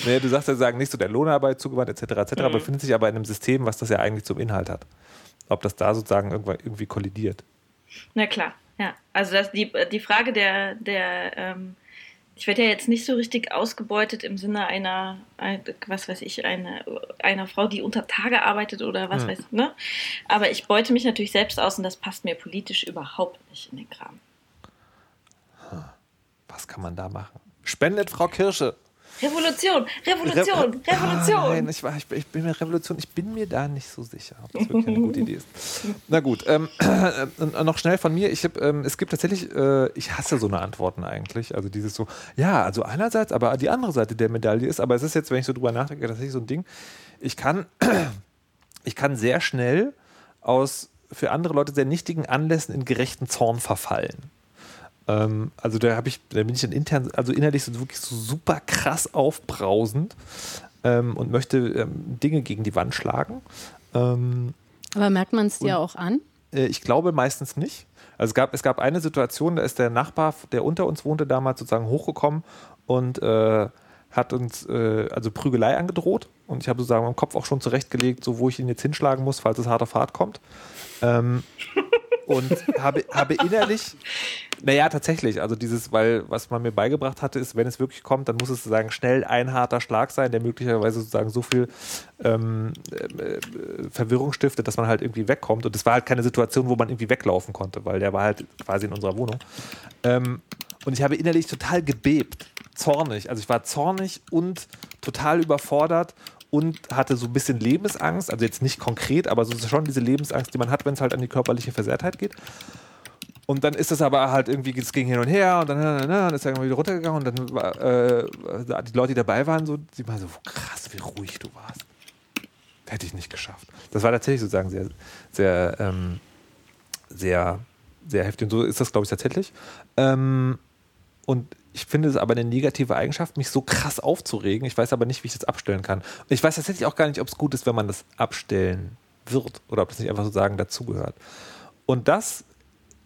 naja, du sagst ja, sagen nicht so der Lohnarbeit zugewandt etc. etc. Mhm. befindet sich aber in einem System, was das ja eigentlich zum Inhalt hat. Ob das da sozusagen irgendwie kollidiert. Na klar, ja. Also das, die, die Frage der, der ähm, ich werde ja jetzt nicht so richtig ausgebeutet im Sinne einer, was weiß ich, einer, einer Frau, die unter Tage arbeitet oder was ja. weiß ich, ne? Aber ich beute mich natürlich selbst aus und das passt mir politisch überhaupt nicht in den Kram. Was kann man da machen? Spendet Frau Kirsche. Revolution, Revolution, Re Revolution. Ah, nein, ich, war, ich, ich, bin mir Revolution, ich bin mir da nicht so sicher, ob das wirklich eine gute Idee ist. Na gut, ähm, äh, noch schnell von mir. Ich hab, ähm, es gibt tatsächlich, äh, ich hasse so eine Antworten eigentlich. Also dieses so, ja, also einerseits, aber die andere Seite der Medaille ist, aber es ist jetzt, wenn ich so drüber nachdenke, tatsächlich so ein Ding. Ich kann, ich kann sehr schnell aus für andere Leute sehr nichtigen Anlässen in gerechten Zorn verfallen. Ähm, also da habe ich, da bin ich dann intern, also innerlich so wirklich so super krass aufbrausend ähm, und möchte ähm, Dinge gegen die Wand schlagen. Ähm, Aber merkt man es dir auch an? Äh, ich glaube meistens nicht. Also es gab, es gab eine Situation, da ist der Nachbar, der unter uns wohnte, damals sozusagen hochgekommen und äh, hat uns äh, also Prügelei angedroht. Und ich habe sozusagen meinen Kopf auch schon zurechtgelegt, so wo ich ihn jetzt hinschlagen muss, falls es hart auf hart kommt. Ähm, und habe, habe innerlich, naja, tatsächlich, also dieses, weil was man mir beigebracht hatte, ist, wenn es wirklich kommt, dann muss es sozusagen schnell ein harter Schlag sein, der möglicherweise sozusagen so viel ähm, äh, Verwirrung stiftet, dass man halt irgendwie wegkommt. Und es war halt keine Situation, wo man irgendwie weglaufen konnte, weil der war halt quasi in unserer Wohnung. Ähm, und ich habe innerlich total gebebt, zornig. Also ich war zornig und total überfordert und hatte so ein bisschen Lebensangst, also jetzt nicht konkret, aber so schon diese Lebensangst, die man hat, wenn es halt an die körperliche Versehrtheit geht. Und dann ist es aber halt irgendwie, es ging hin und her und dann, dann, dann ist er wieder runtergegangen und dann war, äh, die Leute, die dabei waren, so, die waren so, krass, wie ruhig du warst. Hätte ich nicht geschafft. Das war tatsächlich sozusagen sehr, sehr, ähm, sehr, sehr heftig. Und so ist das, glaube ich, tatsächlich. Ähm, und ich finde es aber eine negative Eigenschaft, mich so krass aufzuregen. Ich weiß aber nicht, wie ich das abstellen kann. Und ich weiß tatsächlich auch gar nicht, ob es gut ist, wenn man das abstellen wird oder ob das nicht einfach sozusagen dazugehört. Und das,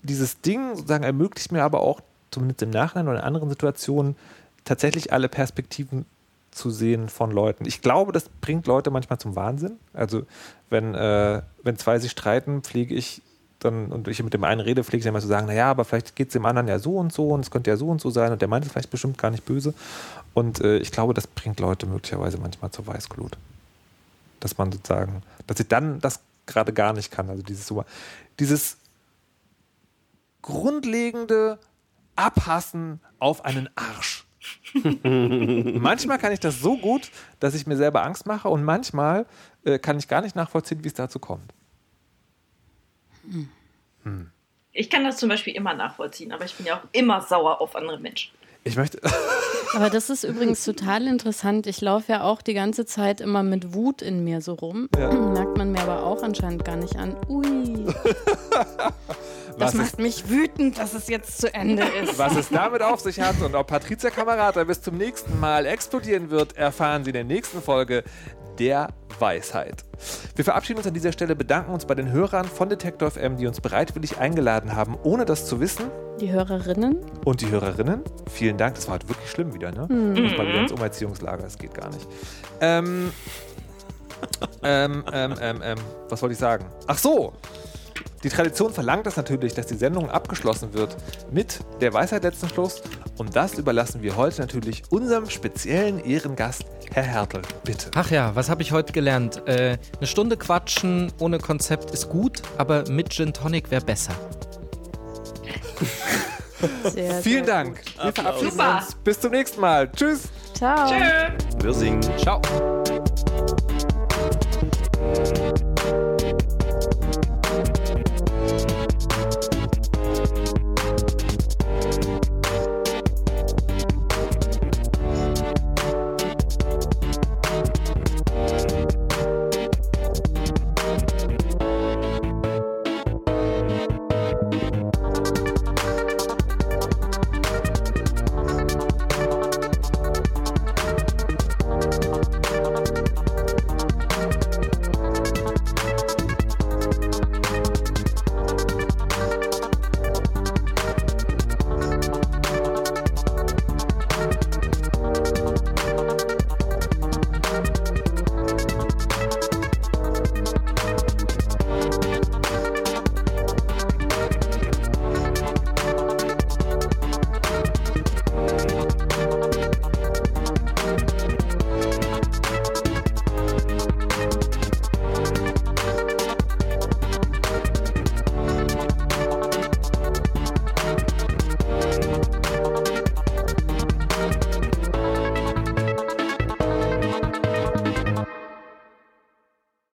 dieses Ding sozusagen ermöglicht mir aber auch, zumindest im Nachhinein oder in anderen Situationen, tatsächlich alle Perspektiven zu sehen von Leuten. Ich glaube, das bringt Leute manchmal zum Wahnsinn. Also wenn, äh, wenn zwei sich streiten, pflege ich dann und ich mit dem einen rede, pflege ich immer zu sagen, naja, aber vielleicht geht es dem anderen ja so und so und es könnte ja so und so sein und der meint es vielleicht bestimmt gar nicht böse. Und äh, ich glaube, das bringt Leute möglicherweise manchmal zur Weißglut. Dass man sozusagen, dass sie dann das gerade gar nicht kann. Also dieses so, dieses grundlegende Abhassen auf einen Arsch. manchmal kann ich das so gut, dass ich mir selber Angst mache und manchmal äh, kann ich gar nicht nachvollziehen, wie es dazu kommt. Hm. Ich kann das zum Beispiel immer nachvollziehen, aber ich bin ja auch immer sauer auf andere Menschen. Ich möchte. Aber das ist übrigens total interessant. Ich laufe ja auch die ganze Zeit immer mit Wut in mir so rum. Ja. Merkt man mir aber auch anscheinend gar nicht an. Ui. Das macht mich wütend, dass es jetzt zu Ende ist. Was es damit auf sich hat und ob Patricia Kamerata bis zum nächsten Mal explodieren wird, erfahren Sie in der nächsten Folge der Weisheit. Wir verabschieden uns an dieser Stelle, bedanken uns bei den Hörern von Detektor FM, die uns bereitwillig eingeladen haben, ohne das zu wissen. Die Hörerinnen. Und die Hörerinnen. Vielen Dank, das war halt wirklich schlimm wieder, ne? Mhm. Muss mal wieder ins Umerziehungslager, das geht gar nicht. Ähm, ähm, ähm, ähm, ähm, was wollte ich sagen? Ach so, die Tradition verlangt das natürlich, dass die Sendung abgeschlossen wird mit der Weisheit letzten Schluss. Und das überlassen wir heute natürlich unserem speziellen Ehrengast, Herr Hertel. Bitte. Ach ja, was habe ich heute gelernt? Äh, eine Stunde quatschen ohne Konzept ist gut, aber mit Gin Tonic wäre besser. Sehr, Vielen sehr Dank. Gut. Wir verabschieden uns. Bis zum nächsten Mal. Tschüss. Ciao. Tschö. Wir singen. Ciao.